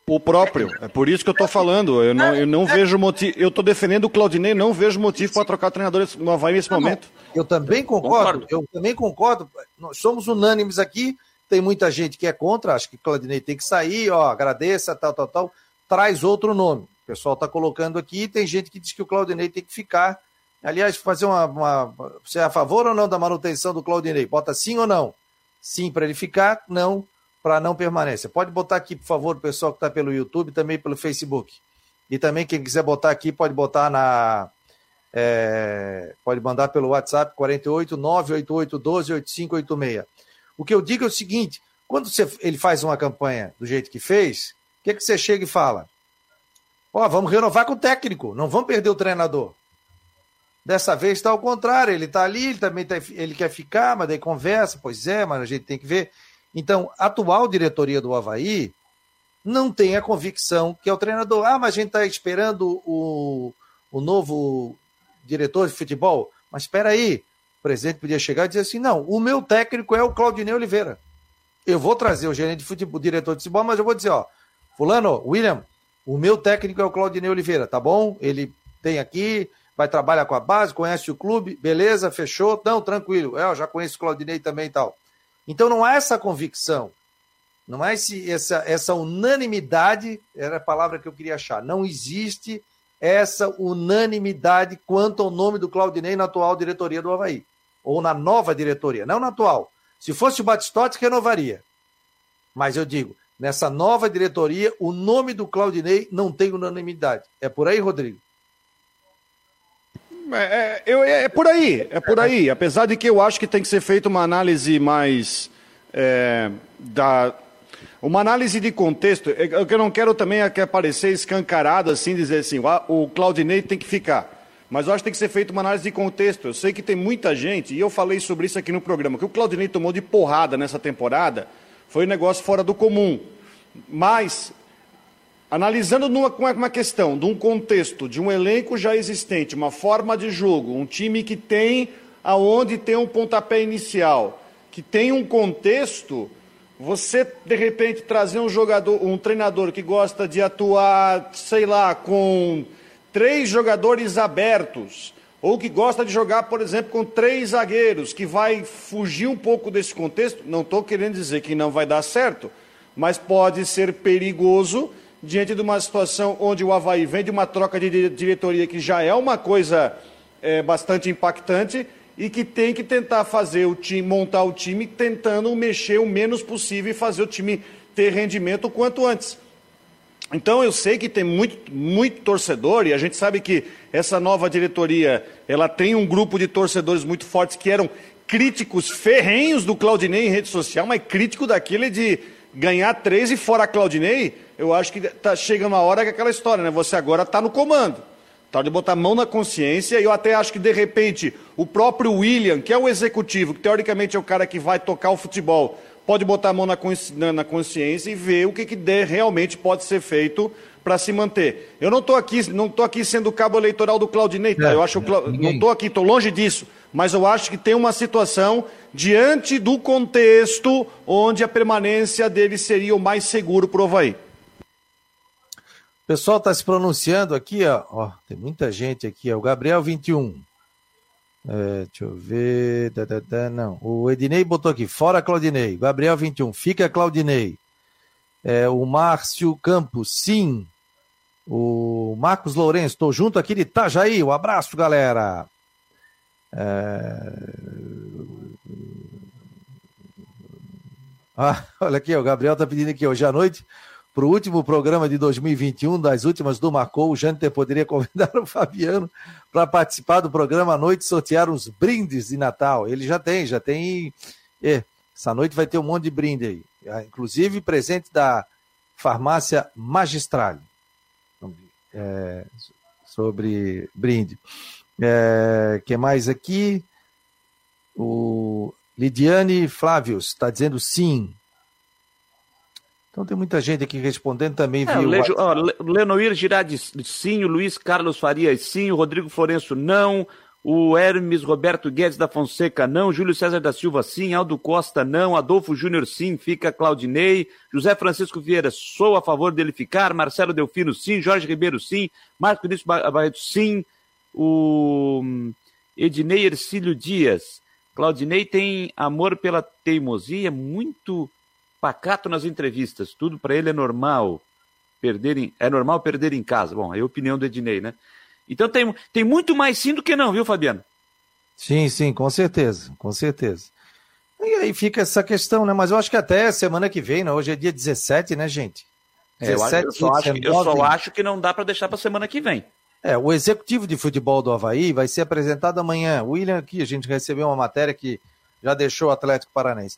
O próprio. É por isso que eu estou falando. Eu não, eu não vejo motivo. Eu estou defendendo o Claudinei, não vejo motivo para trocar treinador no Havaí nesse não, momento. Eu também concordo, concordo, Eu também concordo. Nós somos unânimes aqui. Tem muita gente que é contra. Acho que o Claudinei tem que sair. Ó, agradeça, tal, tal, tal. Traz outro nome. O pessoal está colocando aqui. Tem gente que diz que o Claudinei tem que ficar. Aliás, fazer uma, uma. Você é a favor ou não da manutenção do Claudinei? Bota sim ou não? Sim para ele ficar, não para não permanência. Pode botar aqui, por favor, o pessoal que está pelo YouTube, também pelo Facebook. E também quem quiser botar aqui, pode botar na. É, pode mandar pelo WhatsApp 48 988 12 8586. O que eu digo é o seguinte: quando você, ele faz uma campanha do jeito que fez, o que, é que você chega e fala? Ó, oh, vamos renovar com o técnico, não vamos perder o treinador. Dessa vez está ao contrário, ele está ali, ele também tá, ele quer ficar, mas daí conversa, pois é, mas a gente tem que ver. Então, a atual diretoria do Havaí não tem a convicção que é o treinador. Ah, mas a gente está esperando o, o novo diretor de futebol. Mas espera aí, o presidente podia chegar e dizer assim: não, o meu técnico é o Claudinei Oliveira. Eu vou trazer o gerente de futebol, o diretor de futebol, mas eu vou dizer: ó, Fulano, William, o meu técnico é o Claudinei Oliveira, tá bom? Ele tem aqui, vai trabalhar com a base, conhece o clube, beleza, fechou, não, tranquilo. É, eu já conheço o Claudinei também e tal. Então não há essa convicção, não há esse, essa, essa unanimidade, era a palavra que eu queria achar. Não existe essa unanimidade quanto ao nome do Claudinei na atual diretoria do Havaí. Ou na nova diretoria, não na atual. Se fosse o Batistotti, renovaria. Mas eu digo, nessa nova diretoria, o nome do Claudinei não tem unanimidade. É por aí, Rodrigo? É, é, eu, é, é, por aí, é por aí. Apesar de que eu acho que tem que ser feita uma análise mais é, da uma análise de contexto. O que eu não quero também é que aparecer escancarado assim, dizer assim, o Claudinei tem que ficar. Mas eu acho que tem que ser feita uma análise de contexto. Eu sei que tem muita gente, e eu falei sobre isso aqui no programa, que o Claudinei tomou de porrada nessa temporada foi um negócio fora do comum. Mas Analisando numa, uma questão de um contexto, de um elenco já existente, uma forma de jogo, um time que tem aonde tem um pontapé inicial, que tem um contexto, você de repente trazer um jogador, um treinador que gosta de atuar, sei lá, com três jogadores abertos, ou que gosta de jogar, por exemplo, com três zagueiros, que vai fugir um pouco desse contexto, não estou querendo dizer que não vai dar certo, mas pode ser perigoso diante de uma situação onde o Havaí vem de uma troca de diretoria que já é uma coisa é, bastante impactante e que tem que tentar fazer o time, montar o time tentando mexer o menos possível e fazer o time ter rendimento o quanto antes. Então eu sei que tem muito, muito torcedor e a gente sabe que essa nova diretoria ela tem um grupo de torcedores muito fortes que eram críticos ferrenhos do Claudinei em rede social, mas crítico daquele de ganhar três e fora Claudinei, eu acho que tá, chega uma hora que é aquela história, né? Você agora está no comando. Tá de botar a mão na consciência, e eu até acho que, de repente, o próprio William, que é o executivo, que teoricamente é o cara que vai tocar o futebol, pode botar a mão na, consci... na consciência e ver o que, que de, realmente pode ser feito para se manter. Eu não estou aqui, não tô aqui sendo cabo eleitoral do Claudinei, tá? É, eu acho, não estou aqui, estou longe disso, mas eu acho que tem uma situação diante do contexto onde a permanência dele seria o mais seguro para o Havaí. Pessoal está se pronunciando aqui, ó. ó. Tem muita gente aqui, ó. O Gabriel 21. É, deixa eu ver. Da, da, da, não. O Ednei botou aqui, fora Claudinei. Gabriel 21, fica Claudinei. É, o Márcio Campos, sim. O Marcos Lourenço, estou junto aqui de Itajaí. Um abraço, galera. É... Ah, olha aqui, o Gabriel está pedindo aqui hoje à noite para o último programa de 2021, das últimas do Marcou, o Jâniter poderia convidar o Fabiano para participar do programa à noite, sortear uns brindes de Natal. Ele já tem, já tem. É, essa noite vai ter um monte de brinde aí. Ah, inclusive presente da farmácia Magistral. É, sobre brinde. É, que mais aqui? O Lidiane Flávios está dizendo sim. Então tem muita gente aqui respondendo também. É, viu... Lejo, ó, Lenoir Girardi, sim. O Luiz Carlos Farias, sim. O Rodrigo Florenço, não. O Hermes Roberto Guedes da Fonseca, não. Júlio César da Silva, sim. Aldo Costa, não. Adolfo Júnior, sim. Fica Claudinei. José Francisco Vieira, sou a favor dele ficar. Marcelo Delfino, sim. Jorge Ribeiro, sim. Marco Vinícius Barreto, sim. O hum, Ednei Ercílio Dias. Claudinei tem amor pela teimosia, muito pacato nas entrevistas, tudo para ele é normal. Perder em, é normal perder em casa. Bom, é a opinião do Ednei, né? Então tem, tem muito mais sim do que não, viu, Fabiano? Sim, sim, com certeza, com certeza. E aí fica essa questão, né? Mas eu acho que até semana que vem, né? Hoje é dia 17, né, gente? 17, eu, só acho, eu só acho que não dá para deixar para semana que vem. É, o executivo de futebol do Havaí vai ser apresentado amanhã. William, aqui, a gente recebeu uma matéria que já deixou o Atlético Paranaense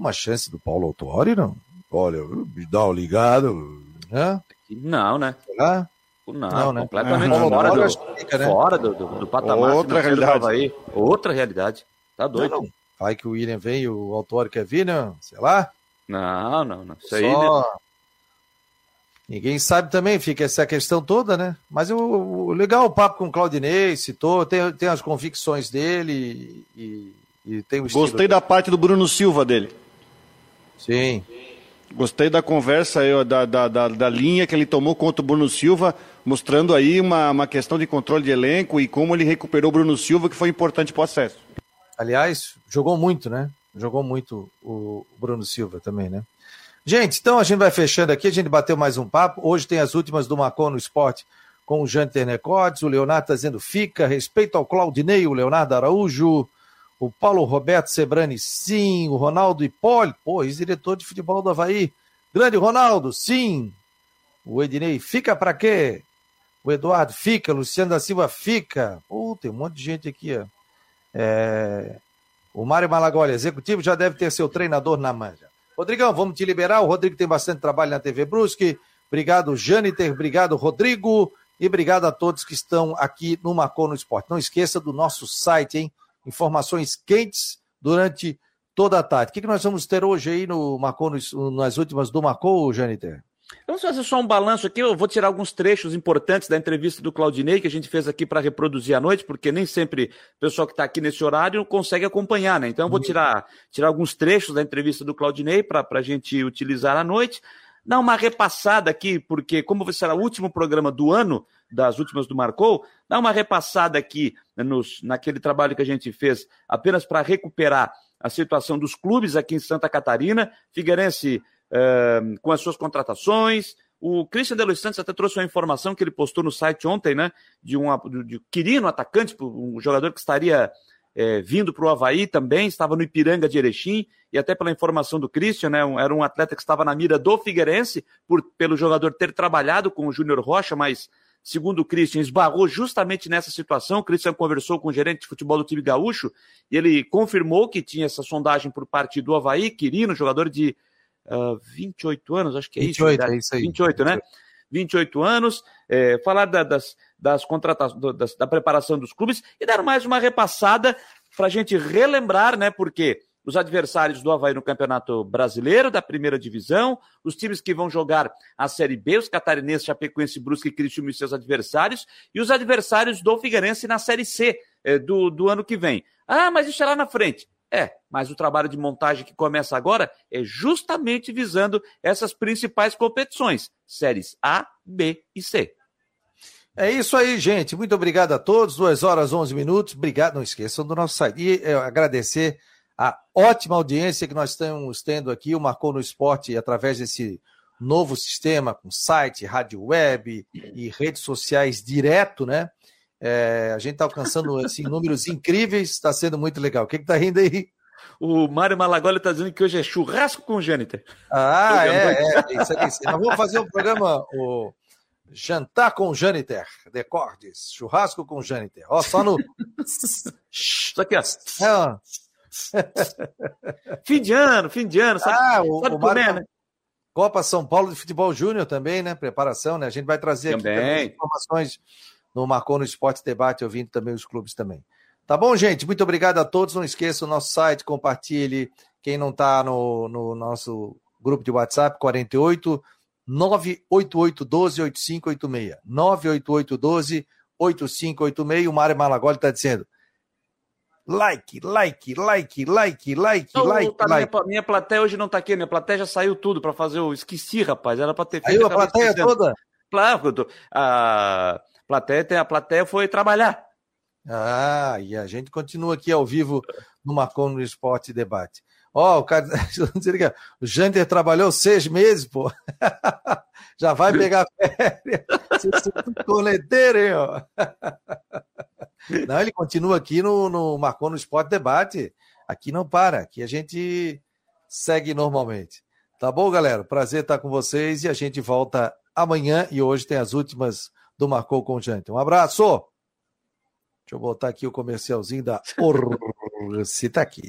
uma chance do Paulo Autuori, não? Olha, me dá o ligado, né? Não, né? Será? Não, não né? completamente é, fora, do, fica, né? fora do, do, do patamar. Outra realidade. Aí. Outra realidade. Tá doido. Não, não. Vai que o William vem e o Autuori quer vir, não? Sei lá. Não, não, não. Isso Só... aí, né? Ninguém sabe também, fica essa questão toda, né? Mas o, o legal o papo com o Claudinei, citou, tem, tem as convicções dele e, e tem o Gostei da parte do Bruno Silva dele. Sim. Gostei da conversa, eu, da, da, da, da, linha que ele tomou contra o Bruno Silva, mostrando aí uma, uma questão de controle de elenco e como ele recuperou o Bruno Silva, que foi importante para o acesso. Aliás, jogou muito, né? Jogou muito o Bruno Silva também, né? Gente, então a gente vai fechando aqui, a gente bateu mais um papo. Hoje tem as últimas do Macon no esporte com o Janter Necotes, o Leonardo está dizendo fica, respeito ao Claudinei, o Leonardo Araújo, o Paulo Roberto Sebrani, sim. O Ronaldo Hipólito, pô, ex-diretor de futebol do Havaí. Grande Ronaldo, sim. O Ednei, fica para quê? O Eduardo, fica. Luciano da Silva, fica. Pô, tem um monte de gente aqui, ó. É... O Mário Malagoli, executivo, já deve ter seu treinador na manja. Rodrigão, vamos te liberar. O Rodrigo tem bastante trabalho na TV Brusque. Obrigado, Jâniter. Obrigado, Rodrigo. E obrigado a todos que estão aqui no Marcou no Esporte. Não esqueça do nosso site, hein? Informações quentes durante toda a tarde. O que, que nós vamos ter hoje aí no Marcou, nas últimas do Marcou, Janiter? Vamos fazer só um balanço aqui. Eu vou tirar alguns trechos importantes da entrevista do Claudinei que a gente fez aqui para reproduzir à noite, porque nem sempre o pessoal que está aqui nesse horário consegue acompanhar, né? Então eu vou tirar, tirar alguns trechos da entrevista do Claudinei para a gente utilizar à noite. Dar uma repassada aqui, porque como será o último programa do ano, das últimas do Marcou, dar uma repassada aqui nos, naquele trabalho que a gente fez apenas para recuperar a situação dos clubes aqui em Santa Catarina. Figueirense uh, com as suas contratações. O Christian de Los Santos até trouxe uma informação que ele postou no site ontem, né? De um de Quirino, atacante, um jogador que estaria é, vindo para o Havaí também, estava no Ipiranga de Erechim, e até pela informação do Christian, né, um, era um atleta que estava na mira do Figueirense, por, pelo jogador ter trabalhado com o Júnior Rocha, mas segundo o Christian, esbarrou justamente nessa situação. O Christian conversou com o gerente de futebol do time gaúcho e ele confirmou que tinha essa sondagem por parte do Havaí, Quirino, jogador de uh, ah, 28 anos, acho que é 28, isso. É isso aí. 28, né? 28 anos, é, falar da, das, das contratações, da preparação dos clubes e dar mais uma repassada para a gente relembrar, né? Porque os adversários do Havaí no Campeonato Brasileiro, da primeira divisão, os times que vão jogar a Série B, os catarinenses, Chapecoense, Brusque e Criciúma e seus adversários, e os adversários do Figueirense na Série C eh, do, do ano que vem. Ah, mas isso é lá na frente. É, mas o trabalho de montagem que começa agora é justamente visando essas principais competições, séries A, B e C. É isso aí, gente. Muito obrigado a todos. 2 horas 11 minutos. Obrigado. Não esqueçam do nosso site. E é, agradecer a ótima audiência que nós estamos tendo aqui. O Marcou no Esporte através desse novo sistema com site, rádio web e redes sociais direto, né? É, a gente está alcançando assim, números incríveis, está sendo muito legal. O que está rindo aí? O Mário Malagoli está dizendo que hoje é churrasco com Jâniter. Ah, é, é, isso aí. Nós vamos fazer um programa, o Jantar com Jâniter, Decordes, churrasco com Jâniter. Ó, só no. Isso aqui, ó. É, ó. fim de ano, fim de ano, ah, o, o comer, Mário... né? Copa São Paulo de Futebol Júnior também, né? Preparação, né? A gente vai trazer também. aqui informações no Marcou no Esporte Debate, ouvindo também os clubes também. Tá bom, gente? Muito obrigado a todos. Não esqueça o nosso site, compartilhe. Quem não está no, no nosso grupo de WhatsApp, 48 988 12 8586. 988 12 8586. O Mário Malagoli está dizendo like, like, like, like, like, não, like, tá like. Minha, minha plateia hoje não tá aqui, minha plateia já saiu tudo para fazer o. Esqueci, rapaz. Era para ter feito. Aí a plateia esquecendo. toda? Claro, tô... a plateia, tem... a plateia foi trabalhar. Ah, e a gente continua aqui ao vivo no Marcon no Esporte Debate. Ó, oh, o cara. o Jander trabalhou seis meses, pô. Já vai pegar férias. Vocês corneteiro, hein, ó. Não, ele continua aqui no, no Marcou no Esporte Debate. Aqui não para, aqui a gente segue normalmente. Tá bom, galera? Prazer estar com vocês e a gente volta amanhã e hoje tem as últimas do Marcou com o Jante. Um abraço! Deixa eu botar aqui o comercialzinho da Orcita aqui.